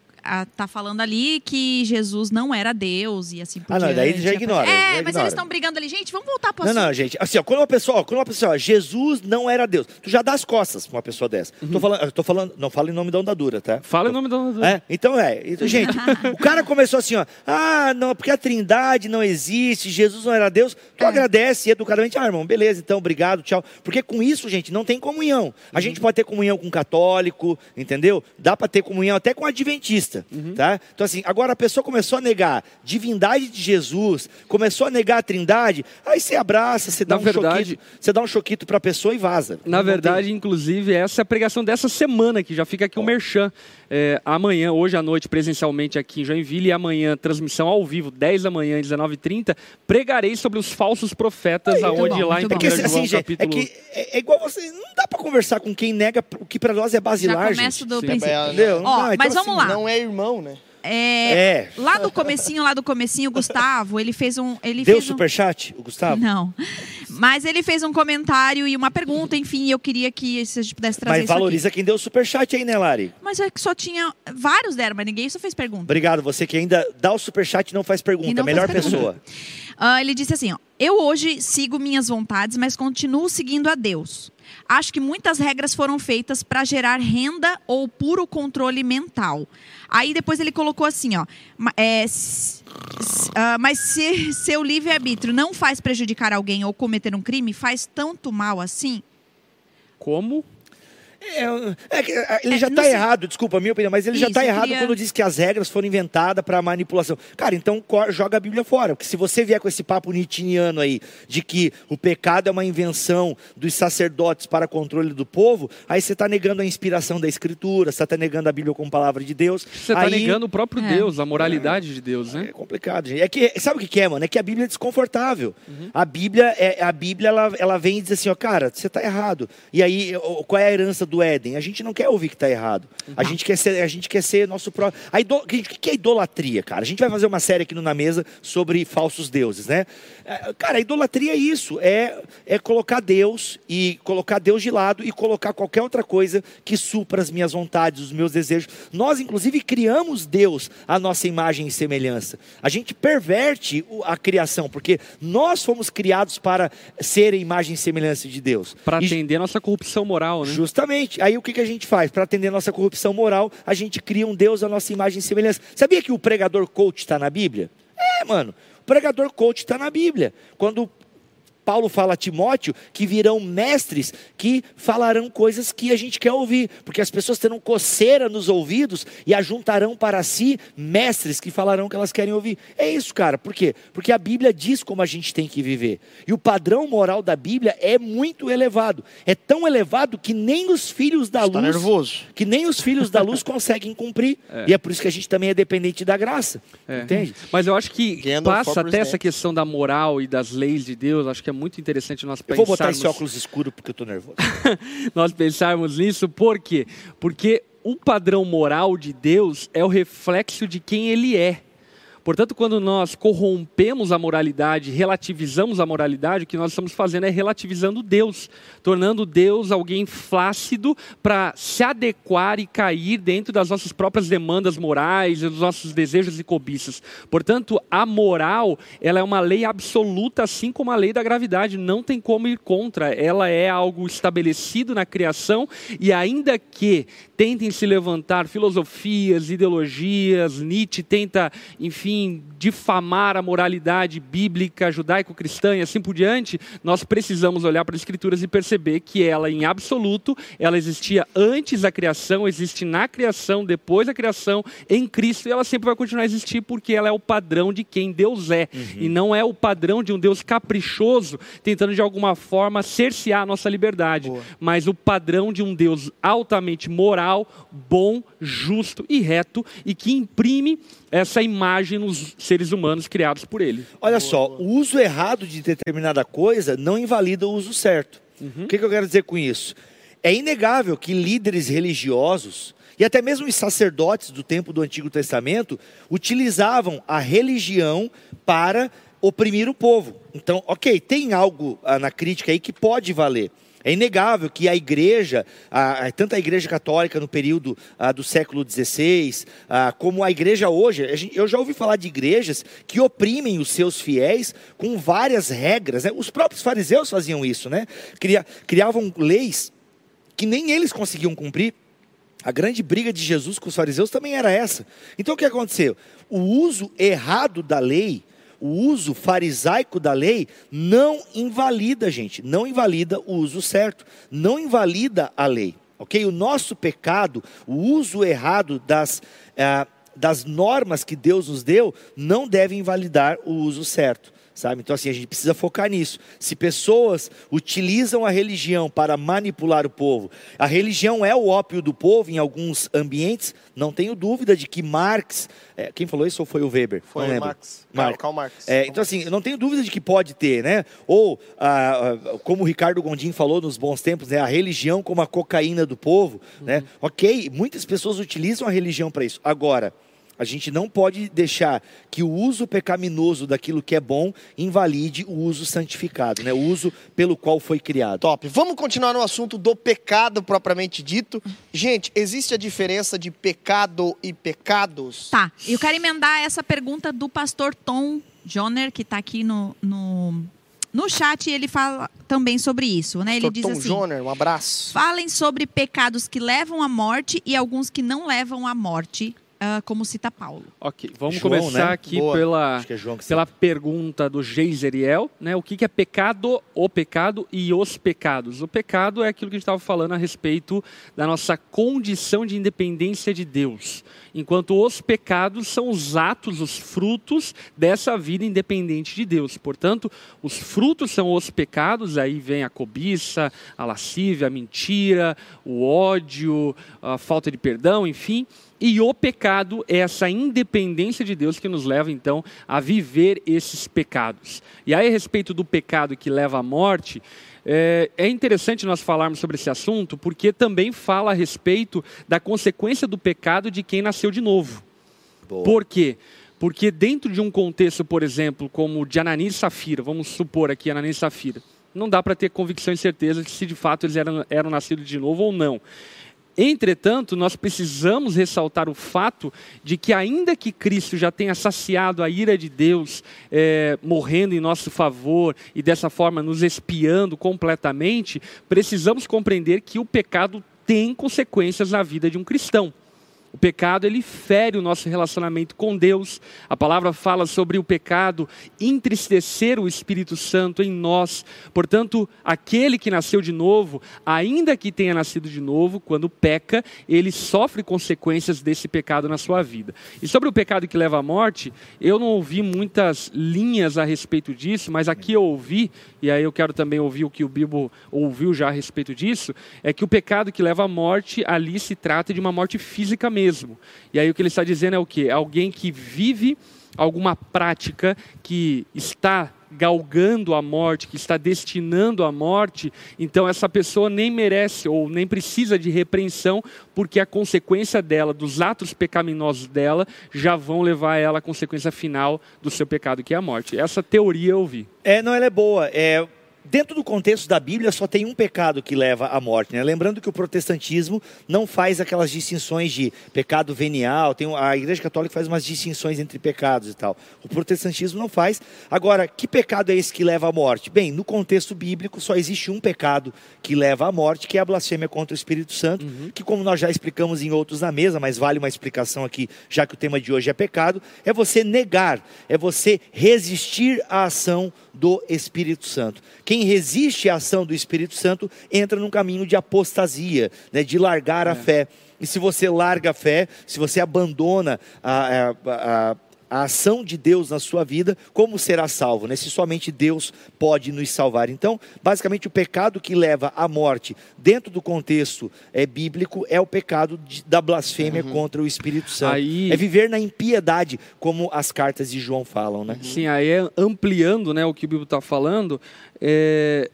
tá falando ali que Jesus não era Deus e assim por Ah, não, daí já ignora. É, já mas ignora. eles estão brigando ali. Gente, vamos voltar para Não, não, gente. Assim, ó, quando uma pessoa, ó, quando uma pessoa, ó, Jesus não era Deus, tu já dá as costas pra uma pessoa dessa. Uhum. Tô falando, tô falando, não fala em nome da onda dura, tá? Fala tô, em nome da onda dura. É, então é. Então, gente, o cara começou assim, ó. Ah, não, porque a Trindade não existe, Jesus não era Deus. Tu é. agradece educadamente, ah, irmão, beleza, então, obrigado, tchau. Porque com isso, gente, não tem comunhão. A uhum. gente pode ter comunhão com católico, entendeu? Dá para ter comunhão até com adventista, uhum. tá? Então, assim, agora a pessoa começou a negar divindade de Jesus, começou a negar a trindade, aí você abraça, você dá Na um verdade, choquito, você dá um choquito para a pessoa e vaza. Na verdade, tem... inclusive, essa é a pregação dessa semana, que já fica aqui o oh. um merchan. É, amanhã, hoje à noite, presencialmente aqui em Joinville, e amanhã, transmissão ao vivo, 10 da manhã, 19h30, pregarei sobre os falsos profetas, aí, aonde lá em 1 é que, assim, capítulo... É que é, é, igual você, não dá para conversar com quem nega o que para nós é basilar, Já gente. do princípio. É, Entendeu? Ó, então, mas vamos assim, lá. Não é irmão, né? É, é, Lá do comecinho, lá do comecinho, o Gustavo, ele fez um... Ele Deu fez superchat, um... o Gustavo? Não. Mas ele fez um comentário e uma pergunta, enfim, eu queria que se a gente pudesse trazer Mas valoriza quem deu superchat aí, né, Lari? Mas é que só tinha... Vários deram, mas ninguém só fez pergunta. Obrigado, você que ainda dá o superchat e não faz pergunta. Não Melhor faz pergunta. pessoa. Uh, ele disse assim, ó, eu hoje sigo minhas vontades, mas continuo seguindo a Deus. Acho que muitas regras foram feitas para gerar renda ou puro controle mental. Aí depois ele colocou assim, ó, é, uh, mas se seu livre-arbítrio não faz prejudicar alguém ou cometer um crime, faz tanto mal assim? Como? É, é que, é, ele É, já está errado, desculpa a minha opinião, mas ele já Isso, está eu errado queria- quando diz que as regras foram inventadas para manipulação. Cara, então joga a Bíblia fora, porque se você vier com esse papo nitiniano aí, de que o pecado é uma invenção dos sacerdotes para controle do povo, aí você está negando a inspiração da Escritura, você está negando a Bíblia como palavra de Deus. Você está Aí- negando o próprio É. Deus, a moralidade de Deus, né? É complicado, gente. É que, sabe o que é, mano? É que a Bíblia é desconfortável. Uhum. A Bíblia, é, a Bíblia ela, ela vem e diz assim, ó, cara, você está errado. E aí, qual é a herança do Éden? A gente não quer ouvir que está errado. A gente quer ser, a gente quer ser nosso próprio. A. O que é idolatria, cara? A gente vai fazer uma série aqui no Na Mesa sobre falsos deuses, né? É, Cara, a idolatria é isso, é, é colocar Deus e colocar Deus de lado e colocar qualquer outra coisa que supra as minhas vontades, os meus desejos. Nós, inclusive, criamos Deus à nossa imagem e semelhança. A gente perverte a criação, porque nós fomos criados para ser a imagem e semelhança de Deus. Para E- atender a nossa corrupção moral, né? Justamente. Aí o que, que a gente faz? Para atender nossa corrupção moral, a gente cria um Deus à nossa imagem e semelhança. Sabia que o pregador coach está na Bíblia? É, mano. O pregador coach está na Bíblia. Quando Paulo fala a Timóteo que virão mestres que falarão coisas que a gente quer ouvir, porque as pessoas terão coceira nos ouvidos e ajuntarão para si mestres que falarão o que elas querem ouvir. É isso, cara. Por quê? Porque a Bíblia diz como a gente tem que viver. E o padrão moral da Bíblia é muito elevado. É tão elevado que nem os filhos da Está luz, nervoso. que nem os filhos da luz conseguem cumprir. E é por isso que a gente também é dependente da graça. É. Entende? Mas eu acho que Gandalf passa até essa questão da moral e das leis de Deus, acho que é muito interessante nós Eu pensarmos, vou botar esse óculos escuro porque eu tô nervoso. nós pensarmos nisso, por quê? Porque o padrão moral de Deus é o reflexo de quem ele é. Portanto, quando nós corrompemos a moralidade, relativizamos a moralidade, o que nós estamos fazendo é relativizando Deus, tornando Deus alguém flácido para se adequar e cair dentro das nossas próprias demandas morais dos nossos desejos e cobiças. Portanto, a moral, ela é uma lei absoluta, assim como a lei da gravidade, não tem como ir contra. Ela é algo estabelecido na criação e ainda que tentem se levantar filosofias, ideologias, Nietzsche tenta, enfim, difamar a moralidade bíblica, judaico-cristã e assim por diante, nós precisamos olhar para as escrituras e perceber que ela, em absoluto, ela existia antes da criação, existe na criação, depois da criação, em Cristo, e ela sempre vai continuar a existir porque ela é o padrão de quem Deus é, e não é o padrão de um Deus caprichoso, tentando de alguma forma cercear a nossa liberdade, Boa. mas o padrão de um Deus altamente moral, bom, justo e reto, e que imprime essa imagem nos seres humanos criados por ele. Olha só, o uso errado de determinada coisa não invalida o uso certo. O que, que eu quero dizer com isso? É inegável que líderes religiosos e até mesmo os sacerdotes do tempo do Antigo Testamento utilizavam a religião para oprimir o povo. Então, ok, tem algo ah, na crítica aí que pode valer. É inegável que a igreja, a- a- tanto a igreja católica no período ah, do século XVI, como a igreja hoje, a eu já ouvi falar de igrejas que oprimem os seus fiéis com várias regras. né? Os próprios fariseus faziam isso, né? Cria- criavam leis que nem eles conseguiam cumprir. A grande briga de Jesus com os fariseus também era essa. Então o que aconteceu? O uso errado da lei, o uso farisaico da lei, não invalida, gente, não invalida o uso certo, não invalida a lei, ok? O nosso pecado, o uso errado das, ah, das normas que Deus nos deu, não deve invalidar o uso certo. Sabe? Então, assim, a gente precisa focar nisso. Se pessoas utilizam a religião para manipular o povo, a religião é o ópio do povo em alguns ambientes, não tenho dúvida de que Marx. é, quem falou isso ou foi o Weber? Foi não o lembro. Marx. Marx. Karl Marx. É, então, assim, eu não tenho dúvida de que pode ter, né? Ou, ah, como o Ricardo Gondim falou nos bons tempos, né? a religião como a cocaína do povo, né? Ok, muitas pessoas utilizam a religião para isso. Agora, a gente não pode deixar que o uso pecaminoso daquilo que é bom invalide o uso santificado, né? O uso pelo qual foi criado. Top. Vamos continuar no assunto do pecado propriamente dito. Gente, existe a diferença de pecado e pecados? Tá, eu quero emendar essa pergunta do pastor Tom Joner, que está aqui no, no, no chat, e ele fala também sobre isso, né? Ele Pastor diz Tom assim: Joner, um abraço. falem sobre pecados que levam à morte e alguns que não levam à morte. Ah, como cita Paulo. Ok, vamos João, começar né? aqui Boa. pela, é pela pergunta do Geiseriel, né? O que, que é pecado, o pecado e os pecados? O pecado é aquilo que a gente estava falando a respeito da nossa condição de independência de Deus. Enquanto os pecados são os atos, os frutos dessa vida independente de Deus. Portanto, os frutos são os pecados, aí vem a cobiça, a lascívia, a mentira, o ódio, a falta de perdão, enfim. E o pecado é essa independência de Deus que nos leva então a viver esses pecados. E aí, a respeito do pecado que leva à morte, é, é interessante nós falarmos sobre esse assunto, porque também fala a respeito da consequência do pecado de quem nasceu de novo. Boa. Por quê? Porque dentro de um contexto, por exemplo, como o de Ananias e Safira, vamos supor aqui Ananias e Safira, não dá para ter convicção e certeza de se de fato eles eram, eram nascidos de novo ou não. Entretanto, nós precisamos ressaltar o fato de que, ainda que Cristo já tenha saciado a ira de Deus, eh, morrendo em nosso favor e dessa forma nos espiando completamente, precisamos compreender que o pecado tem consequências na vida de um cristão. O pecado ele fere o nosso relacionamento com Deus. A palavra fala sobre o pecado entristecer o Espírito Santo em nós. Portanto, aquele que nasceu de novo, ainda que tenha nascido de novo, quando peca, ele sofre consequências desse pecado na sua vida. E sobre o pecado que leva à morte, eu não ouvi muitas linhas a respeito disso, mas aqui eu ouvi, e aí eu quero também ouvir o que o Bibo ouviu já a respeito disso, é que o pecado que leva à morte ali se trata de uma morte física mesmo. E aí o que ele está dizendo é o quê? Alguém que vive alguma prática que está galgando a morte, que está destinando a morte, então essa pessoa nem merece ou nem precisa de repreensão, porque a consequência dela, dos atos pecaminosos dela, já vão levar ela à consequência final do seu pecado, que é a morte. Essa teoria eu vi. É, não, ela é boa. É, dentro do contexto da Bíblia, só tem um pecado que leva à morte. Né? Lembrando que o protestantismo não faz aquelas distinções de pecado venial. Tem, a Igreja Católica faz umas distinções entre pecados e tal. O protestantismo não faz. Agora, que pecado é esse que leva à morte? Bem, no contexto bíblico, só existe um pecado que leva à morte, que é a blasfêmia contra o Espírito Santo, que, como nós já explicamos em outros na mesa, mas vale uma explicação aqui, já que o tema de hoje é pecado, é você negar, é você resistir à ação do Espírito Santo. Quem resiste à ação do Espírito Santo entra num caminho de apostasia, né, de largar a fé. E se você larga a fé, se você abandona a, a, a, a ação de Deus na sua vida, como será salvo? Né? Se somente Deus pode nos salvar. Então, basicamente, o pecado que leva à morte, dentro do contexto é, bíblico, é o pecado de, da blasfêmia contra o Espírito Santo. Aí- É viver na impiedade, como as cartas de João falam. Né? Sim, aí é ampliando né, o que o Bíblia está falando, é,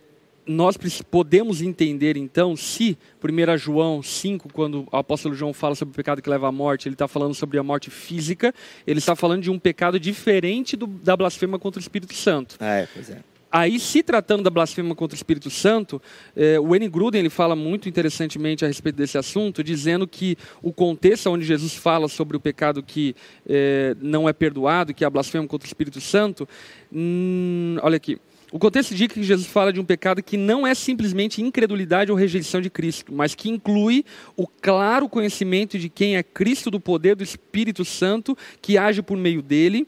nós podemos entender então se 1 João 5, quando o apóstolo João fala sobre o pecado que leva à morte, ele está falando sobre a morte física, ele está falando de um pecado diferente do- da blasfêmia contra o Espírito Santo. É, pois é. Aí, se tratando da blasfêmia contra o Espírito Santo, eh, o N. Gruden ele fala muito interessantemente a respeito desse assunto, dizendo que o contexto onde Jesus fala sobre o pecado que eh, não é perdoado, que é a blasfêmia contra o Espírito Santo, hum, olha aqui. O contexto indica que Jesus fala de um pecado que não é simplesmente incredulidade ou rejeição de Cristo, mas que inclui o claro conhecimento de quem é Cristo do poder do Espírito Santo que age por meio dele,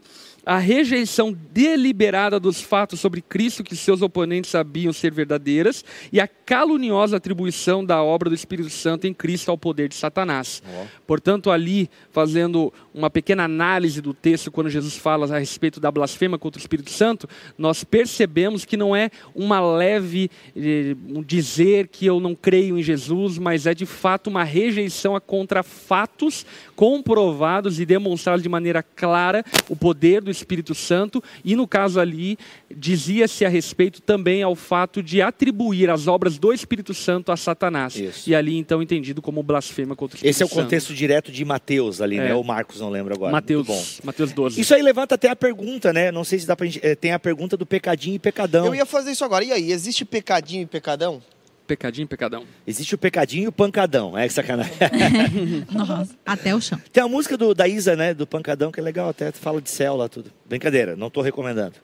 a rejeição deliberada dos fatos sobre Cristo que seus oponentes sabiam ser verdadeiras e a caluniosa atribuição da obra do Espírito Santo em Cristo ao poder de Satanás. Portanto, ali, fazendo uma pequena análise do texto, quando Jesus fala a respeito da blasfêmia contra o Espírito Santo, nós percebemos que não é uma leve eh, um dizer que eu não creio em Jesus, mas é de fato uma rejeição a contra fatos comprovados e demonstrados de maneira clara o poder do Espírito Santo, e no caso ali, dizia-se a respeito também ao fato de atribuir as obras do Espírito Santo a Satanás. Isso. E ali então entendido como blasfêmia contra o Espírito Esse é o Santo. contexto direto de Mateus ali, né? É. Ou Marcos, não lembro agora. Mateus, Muito bom. Mateus 12. Isso aí levanta até a pergunta, né? Não sei se dá pra gente. eh, Tem a pergunta do pecadinho e pecadão. Eu ia fazer isso agora. E aí, existe pecadinho e pecadão? Pecadinho, pecadão. Existe o pecadinho e o pancadão. É que sacanagem. Nossa, até o chão. Tem a música do, da Isa, né? Do pancadão, que é legal, até fala de céu lá tudo. Brincadeira, não tô recomendando.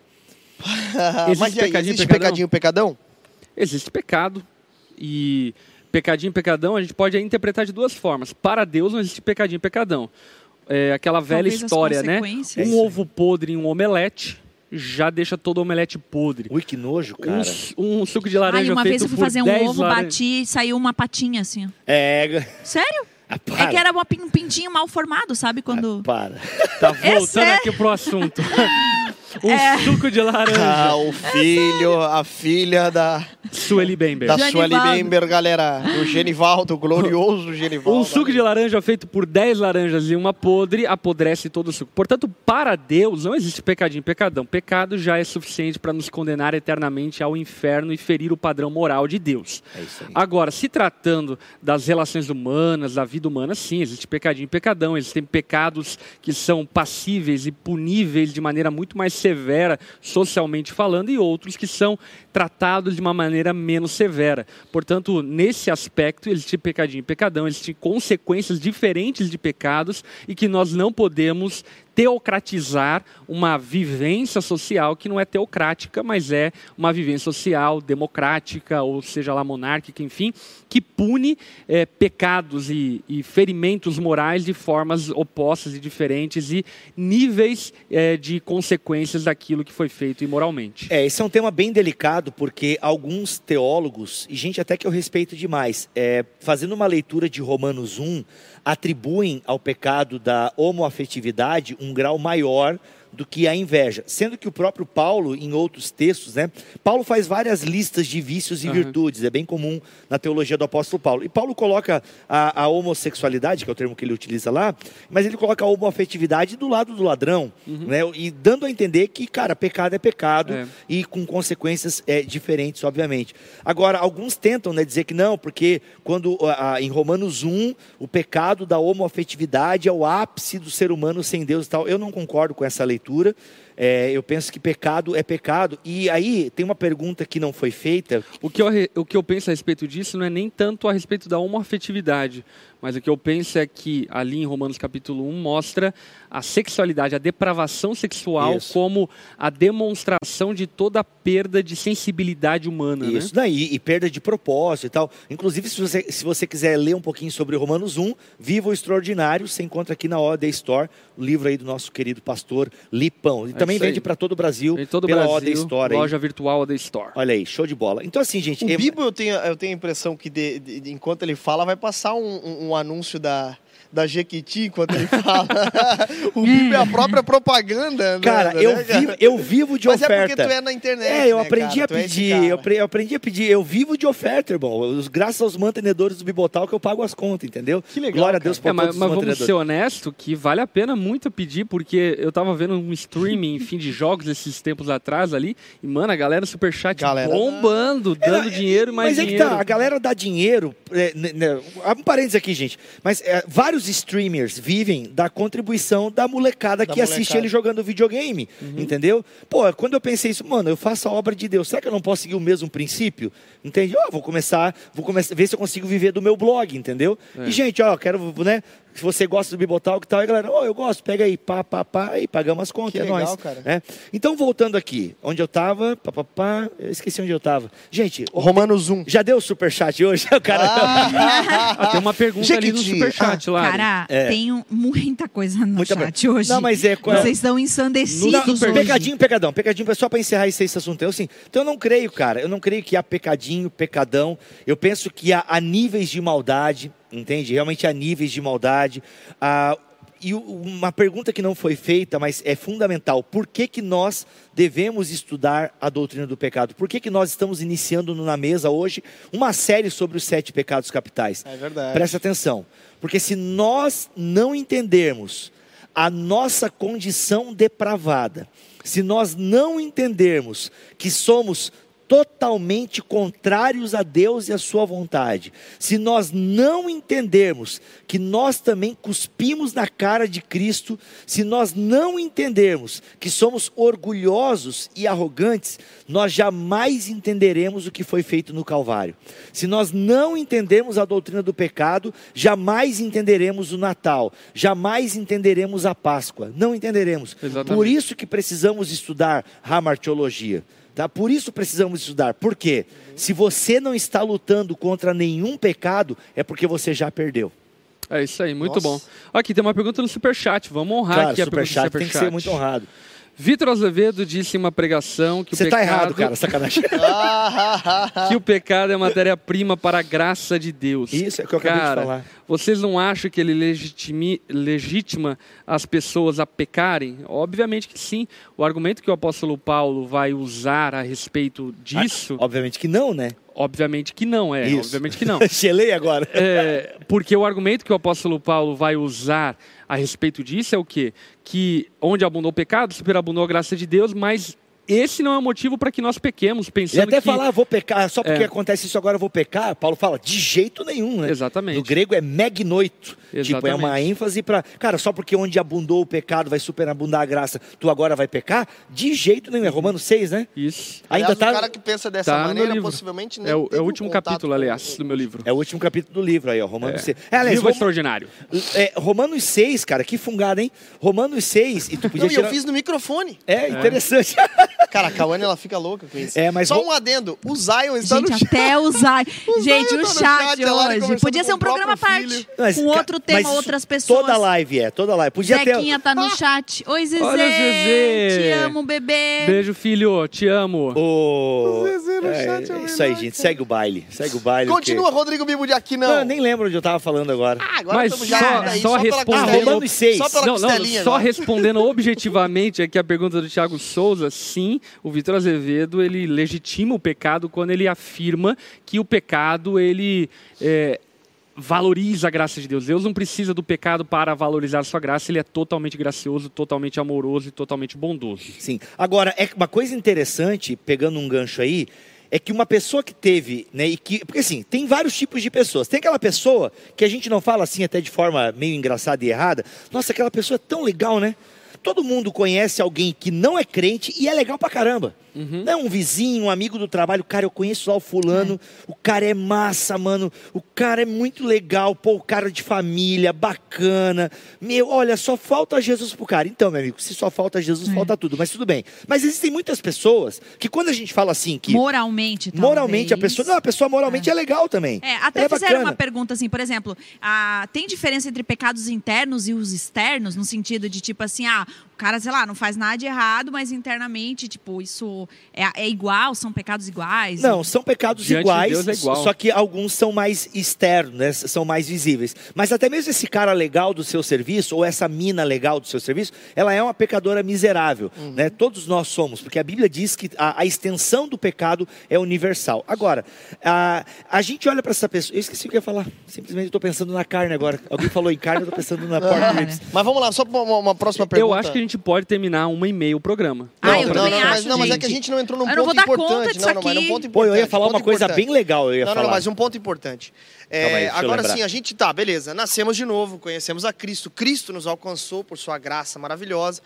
Existe Mas e pecadinho e existe pecadão? pecadinho e pecadão? Existe pecado e pecadinho e pecadão a gente pode interpretar de duas formas. Para Deus não existe pecadinho e pecadão. é aquela velha Talvez história, né? Um ovo podre em um omelete já deixa todo omelete podre. Ui, que nojo, Um, cara. s- um suco de Ai, laranja uma feito vez eu fui fazer um 10 ovo, laran- bati e saiu uma patinha assim. É. Sério? Ah, É que era uma um pintinho mal formado, sabe? Quando. Para. Tá voltando sério? aqui pro assunto. um É. suco de laranja. Ah, o filho, a filha da, Sueli Bember. da Genivaldo. Sueli Bember, galera. O Genivaldo, o glorioso Genivaldo. Um suco de laranja feito por 10 laranjas e uma podre apodrece todo o suco. Portanto, para Deus não existe pecadinho, pecadão. Pecado já é suficiente para nos condenar eternamente ao inferno e ferir o padrão moral de Deus. É isso aí. Agora, se tratando das relações humanas, da vida humana, sim, existe pecadinho e pecadão. Existem pecados que são passíveis e puníveis de maneira muito mais severa, socialmente falando, e outros que são tratados de uma maneira menos severa. Portanto, nesse aspecto, existe pecadinho e pecadão, existem consequências diferentes de pecados e que nós não podemos teocratizar uma vivência social que não é teocrática, mas é uma vivência social democrática, ou seja lá monárquica, enfim, que pune eh, pecados e, e ferimentos morais de formas opostas e diferentes e níveis eh, de consequências daquilo que foi feito imoralmente. É, esse é um tema bem delicado porque alguns teólogos, e gente até que eu respeito demais, é, fazendo uma leitura de Romanos 1, atribuem ao pecado da homoafetividade um grau maior do que a inveja. Sendo que o próprio Paulo, em outros textos, né? Paulo faz várias listas de vícios e Aham. virtudes, é bem comum na teologia do apóstolo Paulo. E Paulo coloca a, a homossexualidade, que é o termo que ele utiliza lá, mas ele coloca a homoafetividade do lado do ladrão, né? E dando a entender que, cara, pecado é pecado É. e com consequências é, diferentes, obviamente. Agora, alguns tentam né, dizer que não, porque quando ah, em Romanos 1, o pecado da homoafetividade é o ápice do ser humano sem Deus e tal. Eu não concordo com essa leitura cultura é, eu penso que pecado é pecado. E aí tem uma pergunta que não foi feita. O que, eu, o que eu penso a respeito disso não é nem tanto a respeito da homoafetividade, mas o que eu penso é que ali em Romanos capítulo 1 mostra a sexualidade, a depravação sexual Isso. como a demonstração de toda a perda de sensibilidade humana. né? Isso daí, e perda de propósito e tal. Inclusive, se você, se você quiser ler um pouquinho sobre Romanos 1, Viva o Extraordinário, você encontra aqui na OD Store, o livro aí do nosso querido pastor Lipão. E também aí. vende para todo o Brasil Em todo o pela Brasil, OD Store. aí. loja virtual da Store. Olha aí, show de bola. Então, assim, gente. O é- Bibo, eu tenho, eu tenho a impressão que de- de- de- enquanto ele fala, vai passar um, um- um anúncio da, da Jequiti enquanto ele fala. o Bibo é a própria propaganda. né, Cara, né, eu, né, vivo, eu vivo de Mas é oferta. porque tu é na internet. É, eu né, aprendi cara? a é pedir, cara. eu, apre- eu aprendi a pedir, eu vivo de oferta, irmão. Os- Graças aos mantenedores do Bibotal que eu pago as contas, entendeu? Que legal, Glória a. Deus por É, mas, mas vamos ser honesto que vale a pena muito pedir, porque eu tava vendo um streaming, enfim, de jogos esses tempos atrás ali, e, mano, a galera Superchat Galera bombando, dando dinheiro e mais Mas é dinheiro. que tá, a galera dá dinheiro. É, né, né, um parênteses aqui, gente. Mas é, vários streamers vivem da contribuição da molecada Da que assiste molecada. ele jogando videogame. Entendeu? Pô, quando eu pensei isso, mano, eu faço a obra de Deus. Será que eu não posso seguir o mesmo princípio? Entende? Ó, vou começar, vou começar, ver se eu consigo viver do meu blog, entendeu? É. E, gente, ó, quero, né? Se você gosta do Bibotalk e tal, aí galera, ó, eu gosto, pega aí, pá, pá, pá, e pagamos as contas, Que é legal, nóis. cara. né? Então, voltando aqui, onde eu tava, pá, pá, pá, eu esqueci onde eu tava. Gente, Romanos 1. já deu o superchat hoje? O cara. Ah, tem uma pergunta ali no Jequiti. superchat lá. Cara, É. tem um- muita coisa no Muita chat hoje. Não, mas é. Vocês estão Não, ensandecidos hoje. pecadinho, pecadão. Pecadinho, só para encerrar esse, esse assunto. Eu, assim, então eu não creio, cara. Eu não creio que há pecadinho, pecadão. Eu penso que há, há níveis de maldade, entende? Realmente há níveis de maldade. Ah, e uma pergunta que não foi feita, mas é fundamental. Por que, que nós devemos estudar a doutrina do pecado? Por que, que nós estamos iniciando na mesa hoje uma série sobre os sete pecados capitais? É verdade. Presta atenção, porque se nós não entendermos a nossa condição depravada, se nós não entendermos que somos totalmente contrários a Deus e a sua vontade, se nós não entendermos que nós também cuspimos na cara de Cristo, se nós não entendermos que somos orgulhosos e arrogantes, nós jamais entenderemos o que foi feito no Calvário. Se nós não entendermos a doutrina do pecado, jamais entenderemos o Natal, jamais entenderemos a Páscoa. Não entenderemos. Exatamente. Por isso que precisamos estudar hamartiologia. Tá? Por isso precisamos estudar. Por quê? Se você não está lutando contra nenhum pecado, é porque você já perdeu. É isso aí, muito Nossa. bom. Aqui tem uma pergunta no Superchat, vamos honrar Cara, aqui a pergunta superchat do tem que Superchat. ser muito honrado. Vitor Azevedo disse em uma pregação que Você o tá pecado, errado, cara, sacanagem. que o pecado é matéria-prima para a graça de Deus. Isso é o que eu acabei Cara, de falar. Vocês não acham que ele legitima as pessoas a pecarem? Obviamente que sim. O argumento que o apóstolo Paulo vai usar a respeito disso, Obviamente que não, né? obviamente que não, é. Isso. Obviamente que não. Gelei agora. É, porque o argumento que o apóstolo Paulo vai usar a respeito disso é o quê? Que onde abundou o pecado, superabundou a graça de Deus, mas esse não é o motivo para que nós pequemos, pensando até que... falar, vou pecar, só porque É. acontece isso agora eu vou pecar. Paulo fala, de jeito nenhum, né? Exatamente. No grego é megnoito. Tipo, é uma Exatamente. ênfase para. Cara, só porque onde abundou o pecado vai superabundar a graça, tu agora vai pecar? De jeito nenhum. É Romanos 6, né? Isso. Ainda Aliás, tá. o cara que pensa dessa tá maneira, possivelmente nem É o, é o último capítulo, com- aliás, do meu livro. É o último capítulo do livro aí, ó. Romanos 6. É, aliás, Viva Rom- extraordinário. é, Romanos 6, cara, que fungada, hein? Romanos 6, e tu podia Não, e eu tirar. fiz no microfone. É, interessante. Cara, a Cauane, ela fica louca com isso. É, mas Só ro- um adendo. O Zion está Gente, no chat. até usar. Gente, Zion o tá no chat, hoje. Podia ser um o programa à parte. Mas, com outro tema, mas outras pessoas. Toda live é, toda live. Podia ter. Zequinha tá no chat. Oi, Zezé. Olha, Zezé. Te amo, bebê. Beijo, filho. Te amo. O... Zezé no É, chat, é isso aí, gente. Segue o baile. Segue o baile. Continua, Rodrigo Bibo de aqui, não. Ah, eu nem lembro onde eu tava falando agora. Ah, agora Mas estamos já só- daí, só respondendo- Ah, costelinha. Romanos 6. Só pela Não, não, costelinha só respondendo objetivamente aqui a pergunta do Thiago Souza, sim, o Vitor Azevedo, ele legitima o pecado quando ele afirma que o pecado, ele é, valoriza a graça de Deus. Deus não precisa do pecado para valorizar a sua graça, ele é totalmente gracioso, totalmente amoroso e totalmente bondoso. Sim. Agora, é uma coisa interessante, pegando um gancho aí, é que uma pessoa que teve, né, e que, porque assim, tem vários tipos de pessoas. Tem aquela pessoa que a gente não fala assim até de forma meio engraçada e errada. Nossa, aquela pessoa é tão legal, né? Todo mundo conhece alguém que não é crente e é legal pra caramba. Não é um vizinho, um amigo do trabalho, cara, eu conheço lá o fulano, o cara é massa, mano, o cara é muito legal, pô, o cara de família, bacana. Meu, olha, só falta Jesus pro cara. Então, meu amigo, se só falta Jesus, falta tudo, mas tudo bem. Mas existem muitas pessoas que quando a gente fala assim que Moralmente, talvez. moralmente a pessoa, não, a pessoa moralmente é, legal também. É, até é fizeram bacana. uma pergunta assim, por exemplo, ah, tem diferença entre pecados internos e os externos, no sentido de tipo assim, ah, cara, sei lá, não faz nada de errado, mas internamente, tipo, isso é, é igual, são pecados iguais? Não, são pecados Diante de iguais, Deus é igual. só que alguns são mais externos, né? são mais visíveis. Mas até mesmo esse cara legal do seu serviço, ou essa mina legal do seu serviço, ela é uma pecadora miserável. Uhum. Né? Todos nós somos, porque a Bíblia diz que a, a extensão do pecado é universal. Agora, a, a gente olha para essa pessoa. Eu esqueci o que eu ia falar. Simplesmente estou pensando na carne agora. Alguém falou em carne, eu estou pensando na pork ribs. Mas vamos lá, só pra uma, uma próxima pergunta. Eu acho que a gente pode terminar uma e meia o programa. Ah, eu não, também não, não, mas, acho, não, mas é gente. que a gente não entrou num Eu não ponto vou dar conta importante. disso não, não, mas aqui. ponto Pô, eu ia importante, falar uma coisa importante. bem legal. Eu ia Não, não, falar. não, mas um ponto importante. É, aí, eu agora sim, a gente tá, beleza, nascemos de novo, conhecemos a Cristo, Cristo nos alcançou por sua graça maravilhosa.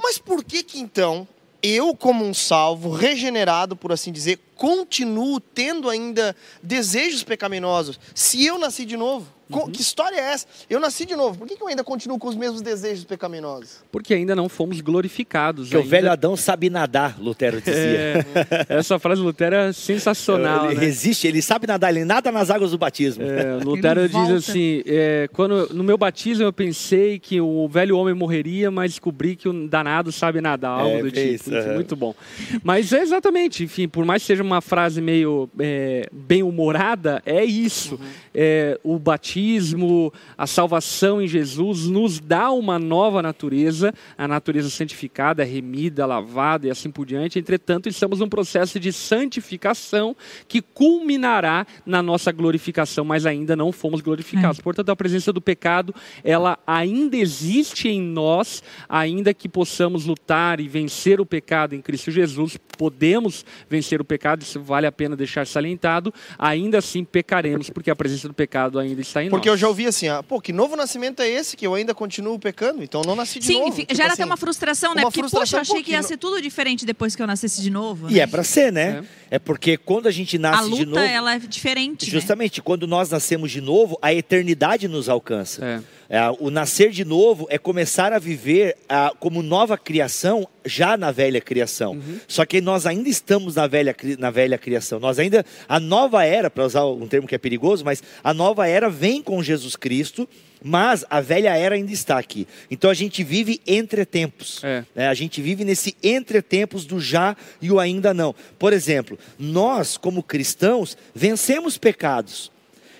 Mas por que que então eu, como um salvo, regenerado, por assim dizer, continuo tendo ainda desejos pecaminosos? Se eu nasci de novo, Uhum. que história é essa? Eu nasci de novo, por que, que eu ainda continuo com os mesmos desejos pecaminosos? Porque ainda não fomos glorificados. Que o ainda- velho Adão sabe nadar, Lutero dizia. É, essa frase do Lutero é sensacional, ele né? resiste, ele sabe nadar, ele nada nas águas do batismo. É, Lutero Ele diz volta. assim: é, quando no meu batismo eu pensei que o velho homem morreria, mas descobri que o danado sabe nadar, algo É, do bem tipo. isso, aham. Muito bom. Mas é exatamente, enfim, por mais que seja uma frase meio é, bem humorada, é isso. Uhum. É, o batismo, a salvação em Jesus nos dá uma nova natureza, a natureza santificada, remida, lavada e assim por diante. Entretanto, estamos num processo de santificação que culminará na nossa glorificação, mas ainda não fomos glorificados. Portanto, a presença do pecado, ela ainda existe em nós, ainda que possamos lutar e vencer o pecado em Cristo Jesus, podemos vencer o pecado, isso vale a pena deixar salientado, ainda assim pecaremos, porque a presença do pecado ainda está em Porque nós. eu já ouvi assim, ah, pô, que novo nascimento é esse que eu ainda continuo pecando? Então eu não nasci de Sim, novo. fi- Tipo gera assim, até uma frustração, né? uma Porque, frustração poxa, eu achei que ia ser tudo diferente depois que eu nascesse de novo. E né? é para ser, né? É. porque quando a gente A nasce de luta, novo, ela é diferente, né? justamente quando nós nascemos de novo, a eternidade nos alcança. É. É, o nascer de novo é começar a viver como nova criação já na velha criação. Uhum. Só que nós ainda estamos na velha, na velha criação. Nós ainda a nova era, para usar um termo que é perigoso, mas a nova era vem com Jesus Cristo Mas a velha era ainda está aqui. Então a gente vive entre tempos. É. né? A gente vive nesse entre tempos do já e o ainda não. Por exemplo, nós, como cristãos, vencemos pecados.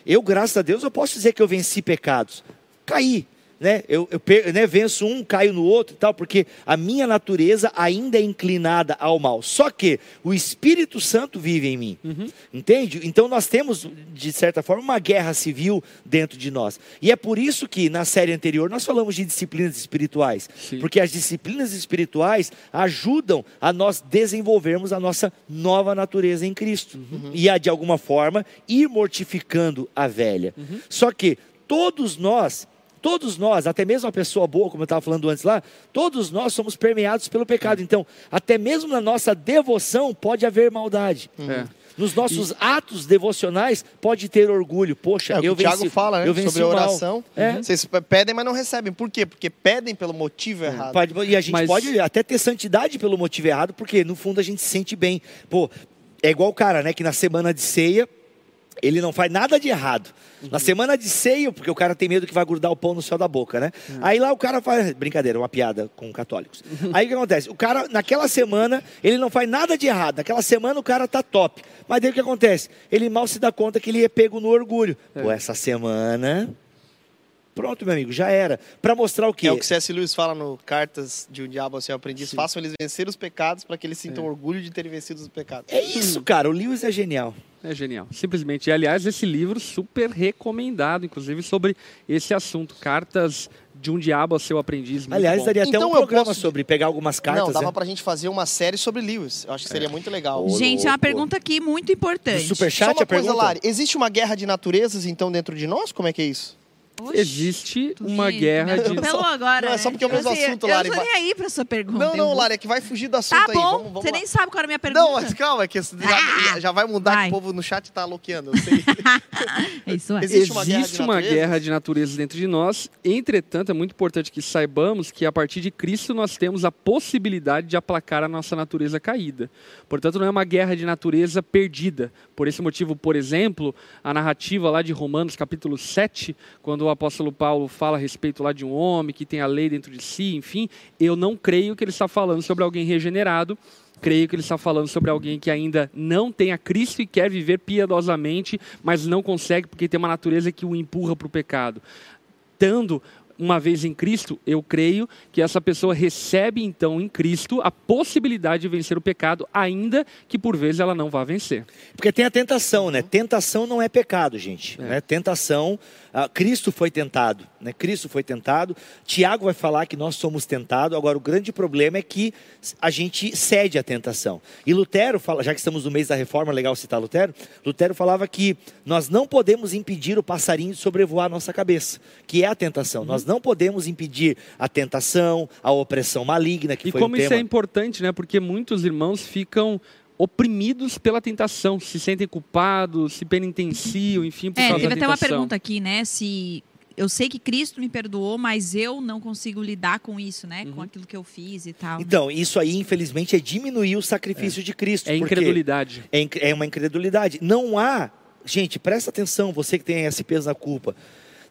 Eu, graças a Deus, eu posso dizer que eu venci pecados. Caí. Né? Eu, eu né, venço um, caio no outro e tal, porque a minha natureza ainda é inclinada ao mal. Só que o Espírito Santo vive em mim. Entende? Então nós temos, de certa forma, uma guerra civil dentro de nós. E é por isso que na série anterior nós falamos de disciplinas espirituais. Sim. Porque as disciplinas espirituais ajudam a nós desenvolvermos a nossa nova natureza em Cristo. E a, de alguma forma, ir mortificando a velha. Só que todos nós. Todos nós, até mesmo a pessoa boa, como eu estava falando antes lá, todos nós somos permeados pelo pecado. Então, até mesmo na nossa devoção pode haver maldade. É. Nos nossos atos devocionais pode ter orgulho. Poxa, É o que eu o Tiago venci, fala, né? eu venci Sobre a o oração. É. Vocês pe- pedem, mas não recebem. Por quê? Porque pedem pelo motivo errado. Pode- e a gente Mas- pode até ter santidade pelo motivo errado, porque no fundo a gente se sente bem. Pô, é igual o cara, né, que na semana de ceia ele não faz nada de errado. Uhum. Na semana de ceia, porque o cara tem medo que vai grudar o pão no céu da boca, né? Uhum. Aí lá o cara faz. Brincadeira, uma piada com católicos. Aí o que acontece? O cara, naquela semana, ele não faz nada de errado. Naquela semana o cara tá top. Mas daí o que acontece? Ele mal se dá conta que ele é pego no orgulho. É. Pô, essa semana. Pronto, meu amigo, já era. Pra mostrar o quê? É o que C.S. Lewis fala no Cartas de um Diabo ao Seu Aprendiz. Sim. Façam eles vencer os pecados para que eles sintam orgulho de terem vencido os pecados. É isso, cara. O Lewis é genial. É genial, simplesmente. E, aliás, esse livro super recomendado, inclusive, sobre esse assunto. Cartas de um diabo ao seu aprendiz. Aliás, bom. daria até Então um eu programa posso- sobre pegar algumas cartas. não, dava né? pra gente fazer uma série sobre Lewis. Eu acho que seria muito legal. Gente, é uma pergunta aqui muito importante. Do Superchat Só uma a coisa, pergunta? Lari. Existe uma guerra de naturezas, então, dentro de nós? Como é que é isso? Oxi, Existe uma guerra me de. atropelou agora. Não, é só porque é o mesmo Assim, assunto, Eu Lari, não tô nem aí pra sua pergunta. Não, eu não, Lari, é que vai fugir do assunto Tá aí. bom, Vamos, vamos você lá. nem sabe qual era a minha pergunta. Não, mas calma, é que já, já- já vai mudar Vai. que o povo no chat tá loqueando. eu sei. É isso aí. Existe uma guerra de Existe uma naturezas? guerra de naturezas dentro de nós. Entretanto, é muito importante que saibamos que a partir de Cristo nós temos a possibilidade de aplacar a nossa natureza caída. Portanto, não é uma guerra de natureza perdida. Por esse motivo, por exemplo, a narrativa lá de Romanos capítulo 7, quando o apóstolo Paulo fala a respeito lá de um homem que tem a lei dentro de si, enfim, eu não creio que ele está falando sobre alguém regenerado, creio que ele está falando sobre alguém que ainda não tem a Cristo e quer viver piedosamente, mas não consegue porque tem uma natureza que o empurra para o pecado. Estando uma vez em Cristo, eu creio que essa pessoa recebe então em Cristo a possibilidade de vencer o pecado, ainda que por vezes ela não vá vencer. Porque tem a tentação, né? Tentação não é pecado, gente. É. Né? Tentação, ah, Cristo foi tentado, né? Cristo foi tentado. Tiago vai falar que nós somos tentados. Agora, o grande problema é que a gente cede à tentação. E Lutero fala, já que estamos no mês da reforma, legal citar Lutero. Lutero falava que nós não podemos impedir o passarinho de sobrevoar a nossa cabeça, que é a tentação. Nós não podemos impedir a tentação, a opressão maligna, que e foi como o isso é importante, né? Porque muitos irmãos ficam oprimidos pela tentação, se sentem culpados, se penitenciam, enfim, por É, causa teve da até uma tentação. pergunta aqui, né? Se eu sei que Cristo me perdoou, mas eu não consigo lidar com isso, né? Uhum. Com aquilo que eu fiz e tal. Então, isso aí, infelizmente, é diminuir o sacrifício de Cristo. É incredulidade. É, inc- é uma incredulidade. Não há, gente, presta atenção, você que tem esse peso na culpa.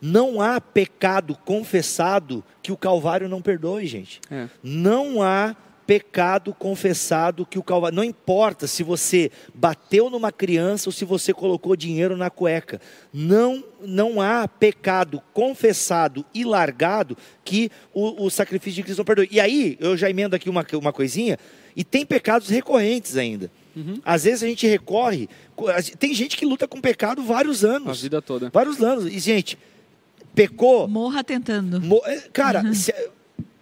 Não há pecado confessado que o Calvário não perdoe, gente. É. Não há pecado confessado que o Calvário. Não importa se você bateu numa criança ou se você colocou dinheiro na cueca. Não, não há pecado confessado e largado que o, o sacrifício de Cristo não perdoe. E aí, eu já emendo aqui uma, uma coisinha, e tem pecados recorrentes ainda. Uhum. Às vezes a gente recorre. Tem gente que luta com pecado vários A anos. vida toda. Vários anos. E, gente, pecou. Morra tentando. mo- é, Cara, se-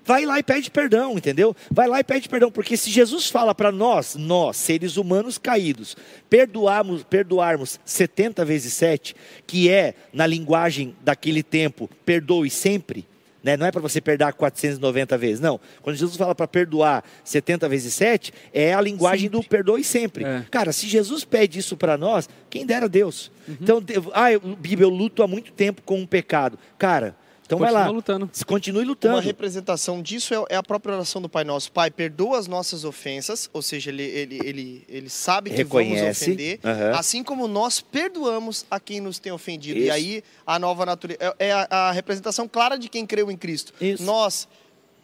vai lá e pede perdão, entendeu? Vai lá e pede perdão. Porque se Jesus fala para nós, nós, seres humanos caídos, perdoarmos, perdoarmos 70 vezes 7, que é, na linguagem daquele tempo, perdoe sempre. Né? Não é para você perdoar 490 vezes, não. Quando Jesus fala para perdoar 70 vezes 7, é a linguagem do perdoe sempre. É. Cara, se Jesus pede isso para nós, quem dera Deus. Então, de- ah, eu, Bíblia, eu luto há muito tempo com um pecado. Cara, Então vai Continua lá. lutando. Continue Uma lutando. representação disso é, é a própria oração do Pai Nosso. Pai, perdoa as nossas ofensas, ou seja, ele, ele, ele, ele sabe que vamos Reconhece. ofender, Aham. assim como nós perdoamos a quem nos tem ofendido. Isso. E aí, a nova natureza é, é a, a representação clara de quem creu em Cristo. Isso. Nós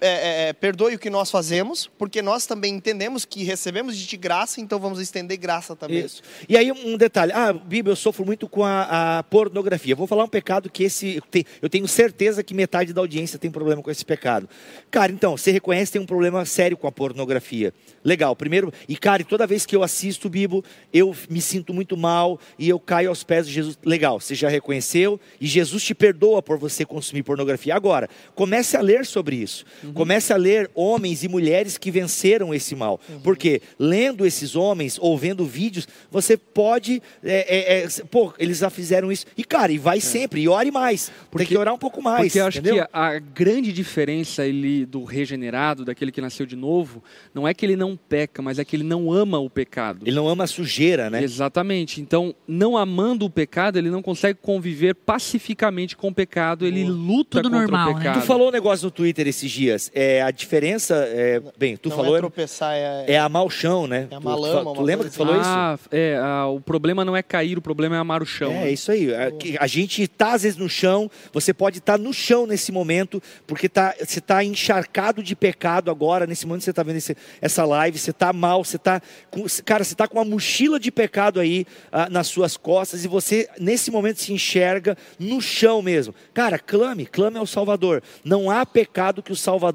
é, é, é, perdoe o que nós fazemos, porque nós também entendemos que recebemos de graça, então vamos estender graça também. Isso. E aí um detalhe, ah, Bíblia, eu sofro muito com a, a pornografia. Vou falar um pecado que esse, eu te- eu tenho certeza que metade da audiência tem problema com esse pecado. Cara, então, você reconhece que tem um problema sério com a pornografia. Legal, primeiro, e cara, toda vez que eu assisto o Bíblia, eu me sinto muito mal e eu caio aos pés de Jesus. Legal, você já reconheceu e Jesus te perdoa por você consumir pornografia. Agora, comece a ler sobre isso. Comece a ler homens e mulheres que venceram esse mal. Porque lendo esses homens ou vendo vídeos, você pode. é, é, é, pô, eles já fizeram isso. E, cara, e vai sempre, e ore mais. Tem Porque- que orar um pouco mais. Porque eu acho entendeu? que a, a grande diferença ele, do regenerado, daquele que nasceu de novo, não é que ele não peca, mas é que ele não ama o pecado. Ele não ama a sujeira, né? Exatamente. Então, não amando o pecado, ele não consegue conviver pacificamente com o pecado, ele luta Tudo contra normal, o né? pecado. Tu falou um negócio no Twitter esses dias. É, a diferença. É, bem, tu Não falou. é É, tropeçar, é, é amar o chão, né? É Tu- amar tu, lama, tu uma lembra que tu falou isso? ah, é, ah, o problema não é cair, o problema é amar o chão. É, né? isso aí. A, a gente está às vezes no chão, você pode estar no chão nesse momento, porque tá, você está encharcado de pecado agora, nesse momento que você está vendo esse- essa live, você está mal, você está com. Cara, você está com uma mochila de pecado aí ah, nas suas costas e você, nesse momento, se enxerga no chão mesmo. Cara, clame, clame ao Salvador. Não há pecado que o Salvador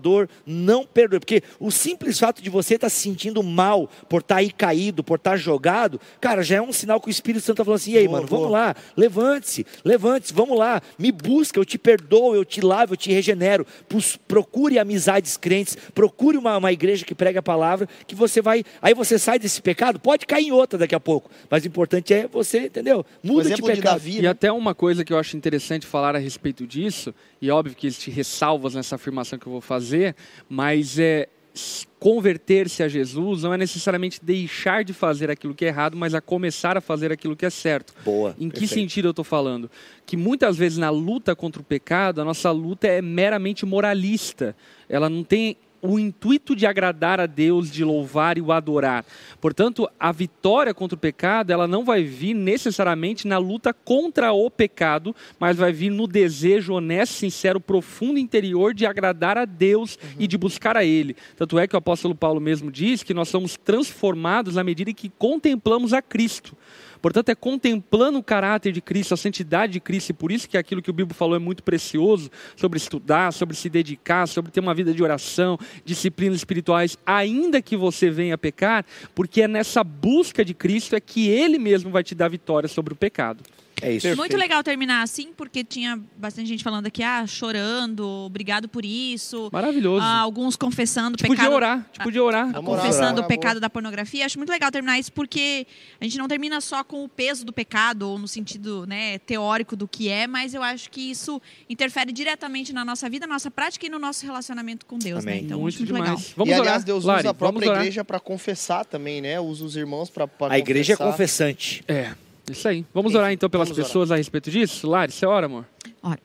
não perdoe. Porque o simples fato de você estar se sentindo mal por estar aí caído, por estar jogado, cara, já é um sinal que o Espírito Santo está falando assim: e aí, Boa, mano, boa. vamos lá, levante-se, levante-se, vamos lá, me busca, eu te perdoo, eu te lavo, eu te regenero. Procure amizades crentes, procure uma, uma igreja que prega a palavra, que você vai. Aí você sai desse pecado, pode cair em outra daqui a pouco, mas o importante é você, entendeu? Muda de exemplo de pecado. Davi, E né? até uma coisa que eu acho interessante falar a respeito disso, e óbvio que existe ressalvas nessa afirmação que eu vou fazer, mas é converter-se a Jesus não é necessariamente deixar de fazer aquilo que é errado, mas a começar a fazer aquilo que é certo. Boa. Em que perfeito. sentido eu estou falando? Que muitas vezes na luta contra o pecado, a nossa luta é meramente moralista. Ela não tem o intuito de agradar a Deus, de louvar e o adorar. Portanto, a vitória contra o pecado, ela não vai vir necessariamente na luta contra o pecado, mas vai vir no desejo honesto, sincero, profundo interior de agradar a Deus e de buscar a Ele. Tanto é que o apóstolo Paulo mesmo diz que nós somos transformados na medida em que contemplamos a Cristo. Portanto, é contemplando o caráter de Cristo, a santidade de Cristo, e por isso que aquilo que o Bíblia falou é muito precioso, sobre estudar, sobre se dedicar, sobre ter uma vida de oração, disciplinas espirituais, ainda que você venha pecar, porque é nessa busca de Cristo é que Ele mesmo vai te dar vitória sobre o pecado. É isso. Muito legal terminar assim, porque tinha bastante gente falando aqui, ah, chorando, obrigado por isso. Maravilhoso. Ah, alguns confessando o tipo pecado. de orar, tipo de orar. Orar, confessando orar, o pecado da pornografia. Acho muito legal terminar isso porque a gente não termina só com o peso do pecado ou no sentido né, teórico do que é, mas eu acho que isso interfere diretamente na nossa vida, na nossa prática e no nosso relacionamento com Deus. Né? Amém. Então, muito muito demais. legal. Vamos e orar. aliás, Deus Lari, usa a própria orar. igreja para confessar também, né? Usa os irmãos para A igreja é confessante. É, isso aí. Vamos orar então pelas Vamos orar. pessoas a respeito disso? Lari, você ora, amor? Ora,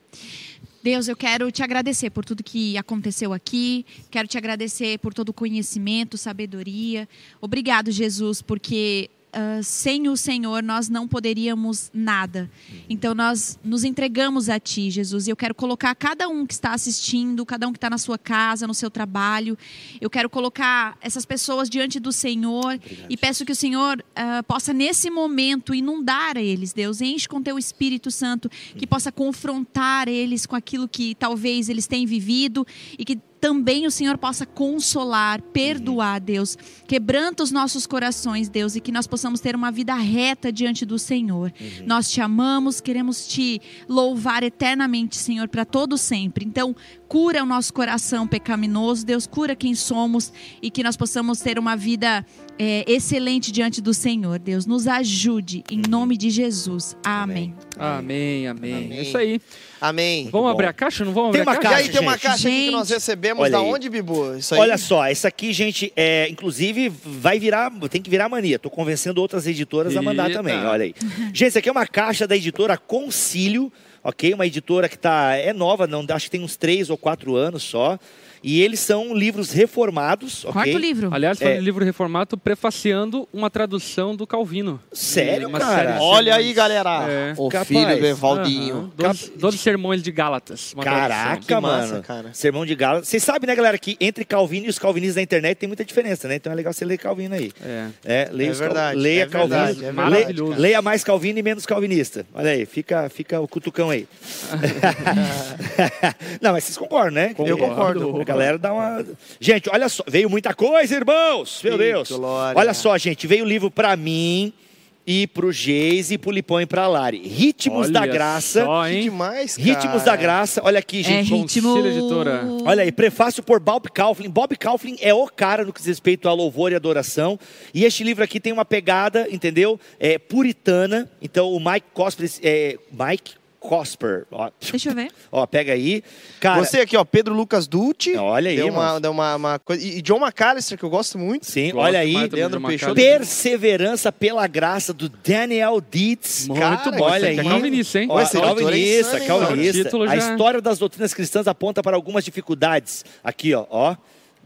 Deus, eu quero te agradecer por tudo que aconteceu aqui. Quero te agradecer por todo o conhecimento, sabedoria. Obrigado, Jesus, porque ah, sem o Senhor nós não poderíamos nada. Então nós nos entregamos a Ti, Jesus. E eu quero colocar cada um que está assistindo, cada um que está na sua casa, no seu trabalho. Eu quero colocar essas pessoas diante do Senhor e peço que o Senhor ah, possa, nesse momento, inundar eles, Deus. Enche com Teu Espírito Santo, que possa confrontar eles com aquilo que talvez eles tenham vivido e que também o Senhor possa consolar, perdoar, Deus. Quebranta os nossos corações, Deus, e que nós possamos ter uma vida reta diante do Senhor. Nós te amamos, queremos te louvar eternamente, Senhor, para todo sempre. Então, cura o nosso coração pecaminoso, Deus, cura quem somos e que nós possamos ter uma vida é, excelente diante do Senhor. Deus, nos ajude, em nome de Jesus. Amém. Amém, amém. Amém. É isso aí. Amém. Vamos bom. abrir a caixa? Não vamos Tem abrir a uma E caixa? aí tem uma gente. caixa aqui que Gente. nós recebemos Olha da aí. onde, Bibu? Isso aí? Olha só, essa aqui, gente, é, inclusive vai virar, tem que virar mania. Tô convencendo outras editoras a mandar Eita. também, olha aí. Gente, isso aqui é uma caixa da editora Concílio. ok? Uma editora que tá, é nova, não, acho que tem uns três ou quatro anos só. E eles são livros reformados, ok? Quarto livro. Aliás, foi É. um livro reformado prefaciando uma tradução do Calvino. Sério, Uma cara? Olha aí, galera. É. O Capaz. filho do Evaldinho. Doze, doze sermões de Gálatas. uma Caraca. Que massa, mano. cara. Sermão de Gala. Vocês sabem, né, galera, que entre Calvino e os calvinistas da internet tem muita diferença, né? Então é legal você ler Calvino aí. É. É, leia, É os Cal- verdade, leia é Calvino. verdade, é verdade. Leia mais Calvino e menos calvinista. Olha aí, fica, fica o cutucão aí. Não, mas vocês concordam, né? Eu concordo. A galera dá uma. Gente, olha só, veio muita coisa, irmãos! Meu Ih, Deus! glória. Olha só, gente, veio o livro pra mim e pro Geise e pro Lipão e pra Lari. Ritmos Olha da Graça. Só, Que hein? demais, cara. Ritmos da Graça. Olha aqui, É gente. ritmo. Concílio Editora. Olha aí, prefácio por Bob Kauflin. Bob Kauflin é o cara no que diz respeito a louvor e adoração. E este livro aqui tem uma pegada, entendeu? É, puritana. Então o Mike Cosper, é, Mike Cosper, ó, Deixa eu ver. ó, pega aí. Cara, Você aqui, ó, Pedro Lucas Dutti. olha aí, Deu uma, deu uma, uma coisa. E e John McAllister, que eu gosto muito. Sim, Gosto olha aí. Leandro Peixoto. Perseverança pela graça do Daniel Dietz. Muito Cara, bom. olha aqui aí. É calvinista, hein? Ó, editora é calvinista, calvinista. título A já- história das doutrinas cristãs aponta para algumas dificuldades. Aqui, ó, ó.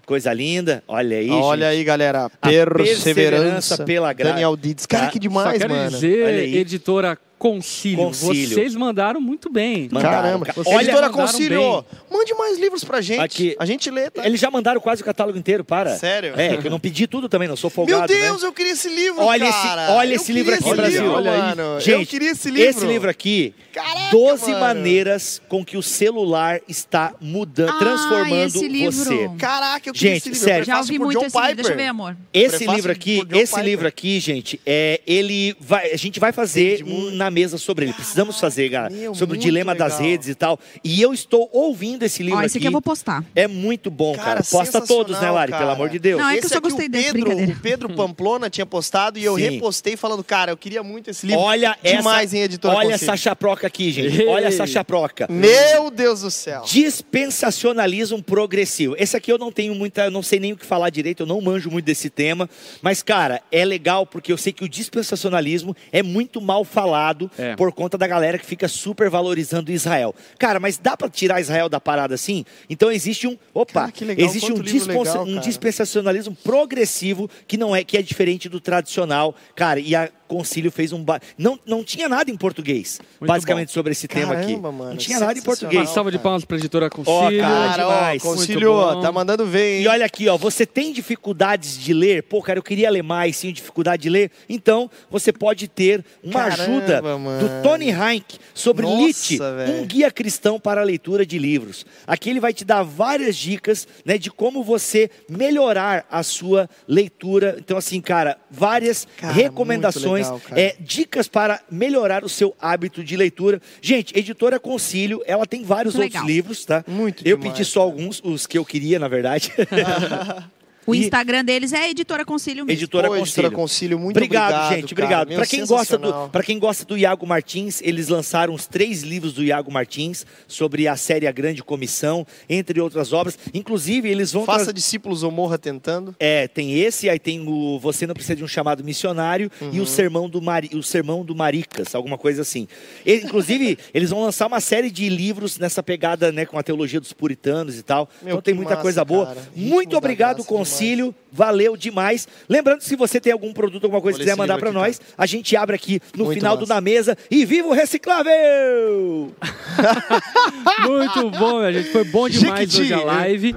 Coisa linda. Olha aí, Olha gente. aí, galera. Perseverança perseverança pela graça. Daniel Dides. Cara, Tá? que Só demais, quero mano. dizer, Olha aí. editora Concílio, Concílio. vocês mandaram muito bem. Mandaram, Caramba. cara. Vocês Olha, Editora Concílio, bem. mande mais livros pra gente. Aqui. A gente lê, tá? Eles já mandaram quase o catálogo inteiro, para. Sério? É, que eu não pedi tudo também, não sou folgado, Meu Deus, né? eu queria esse livro, Olha esse- cara. olha Eu esse livro aqui, esse Brasil. livro, Olha aí. mano. eu Gente, queria esse livro. Esse livro aqui, Caraca, 12 mano. maneiras com que o celular está mudando, Ah, transformando esse livro. você. Caraca, eu queria Gente, esse livro. sério. Eu Já ouvi muito John esse livro. Deixa eu ver, amor. Esse livro aqui, esse livro aqui, gente, é, ele vai, a gente vai fazer um na mesa sobre ele. Precisamos fazer, cara, meu, sobre o dilema das legal. redes e tal. E eu estou ouvindo esse livro Ó, esse aqui aqui. eu vou postar. É muito bom, cara. Cara, Posta todos, né, Lari? Pelo cara. amor de Deus. Não, é que eu Esse só aqui gostei o desse, brincadeira. o Pedro Pamplona tinha postado e eu Sim. repostei falando, cara, eu queria muito esse livro. Olha Demais, essa, hein, editora Olha Concílio. essa chaproca aqui, gente. Olha essa chaproca. Meu Deus do céu. Dispensacionalismo progressivo. Esse aqui eu não tenho muita, eu não sei nem o que falar direito, eu não manjo muito desse tema, mas cara, é legal porque eu sei que o dispensacionalismo é muito mal falado É. por conta da galera que fica super valorizando Israel. Cara, mas dá pra tirar Israel da parada assim? Então existe um, opa, Cara, que legal, existe um, legal, um dispensacionalismo progressivo que não é que é diferente do tradicional. Cara, e a Concílio fez um ba... não não tinha nada em português, Muito basicamente sobre esse tema aqui. Caramba, mano, não tinha nada em português. Uma salva de palmas para a editora Ó, Concílio. cara, Cara, ó, demais. Concílio, bom. tá mandando ver, hein? E olha aqui, ó, você tem dificuldades de ler? Pô, cara, eu queria ler mais, sim, dificuldade de ler. Então, você pode ter uma Caramba, ajuda mano. do Tony Heinck sobre Nossa, Lit, um guia cristão para a leitura de livros. Aqui ele vai te dar várias dicas, né, de como você melhorar a sua leitura. Então, assim, cara, várias Cara, recomendações, legal, cara. é, dicas para melhorar o seu hábito de leitura. Gente, Editora Concílio, ela tem vários Muito outros legal. livros, tá? Muito Eu demais, pedi só alguns, os que eu queria, na verdade. O E- Instagram deles é Editora Concílio mesmo. Editora Pô, editora Concílio. Concílio, muito obrigado, obrigado, gente, cara. obrigado. Para quem gosta do, quem gosta do Iago Martins, eles lançaram os três livros do Iago Martins sobre a série A Grande Comissão, entre outras obras. Inclusive, eles vão Faça tra- discípulos ou morra tentando. é, tem esse, aí tem o Você não precisa de um chamado missionário e Uhum. o sermão do Mari, o sermão do Maricas, alguma coisa assim. E, inclusive, eles vão lançar uma série de livros nessa pegada, né, com a teologia dos puritanos e tal. Meu, então tem muita massa, coisa boa. cara. Muito da obrigado, graça, Concílio. Valeu demais. Lembrando que se você tem algum produto, alguma coisa que quiser mandar para nós, a gente abre aqui no Muito final do massa. Na Mesa e viva o Reciclável! Muito bom, minha gente. Foi bom demais Chiquitinho, hoje a live.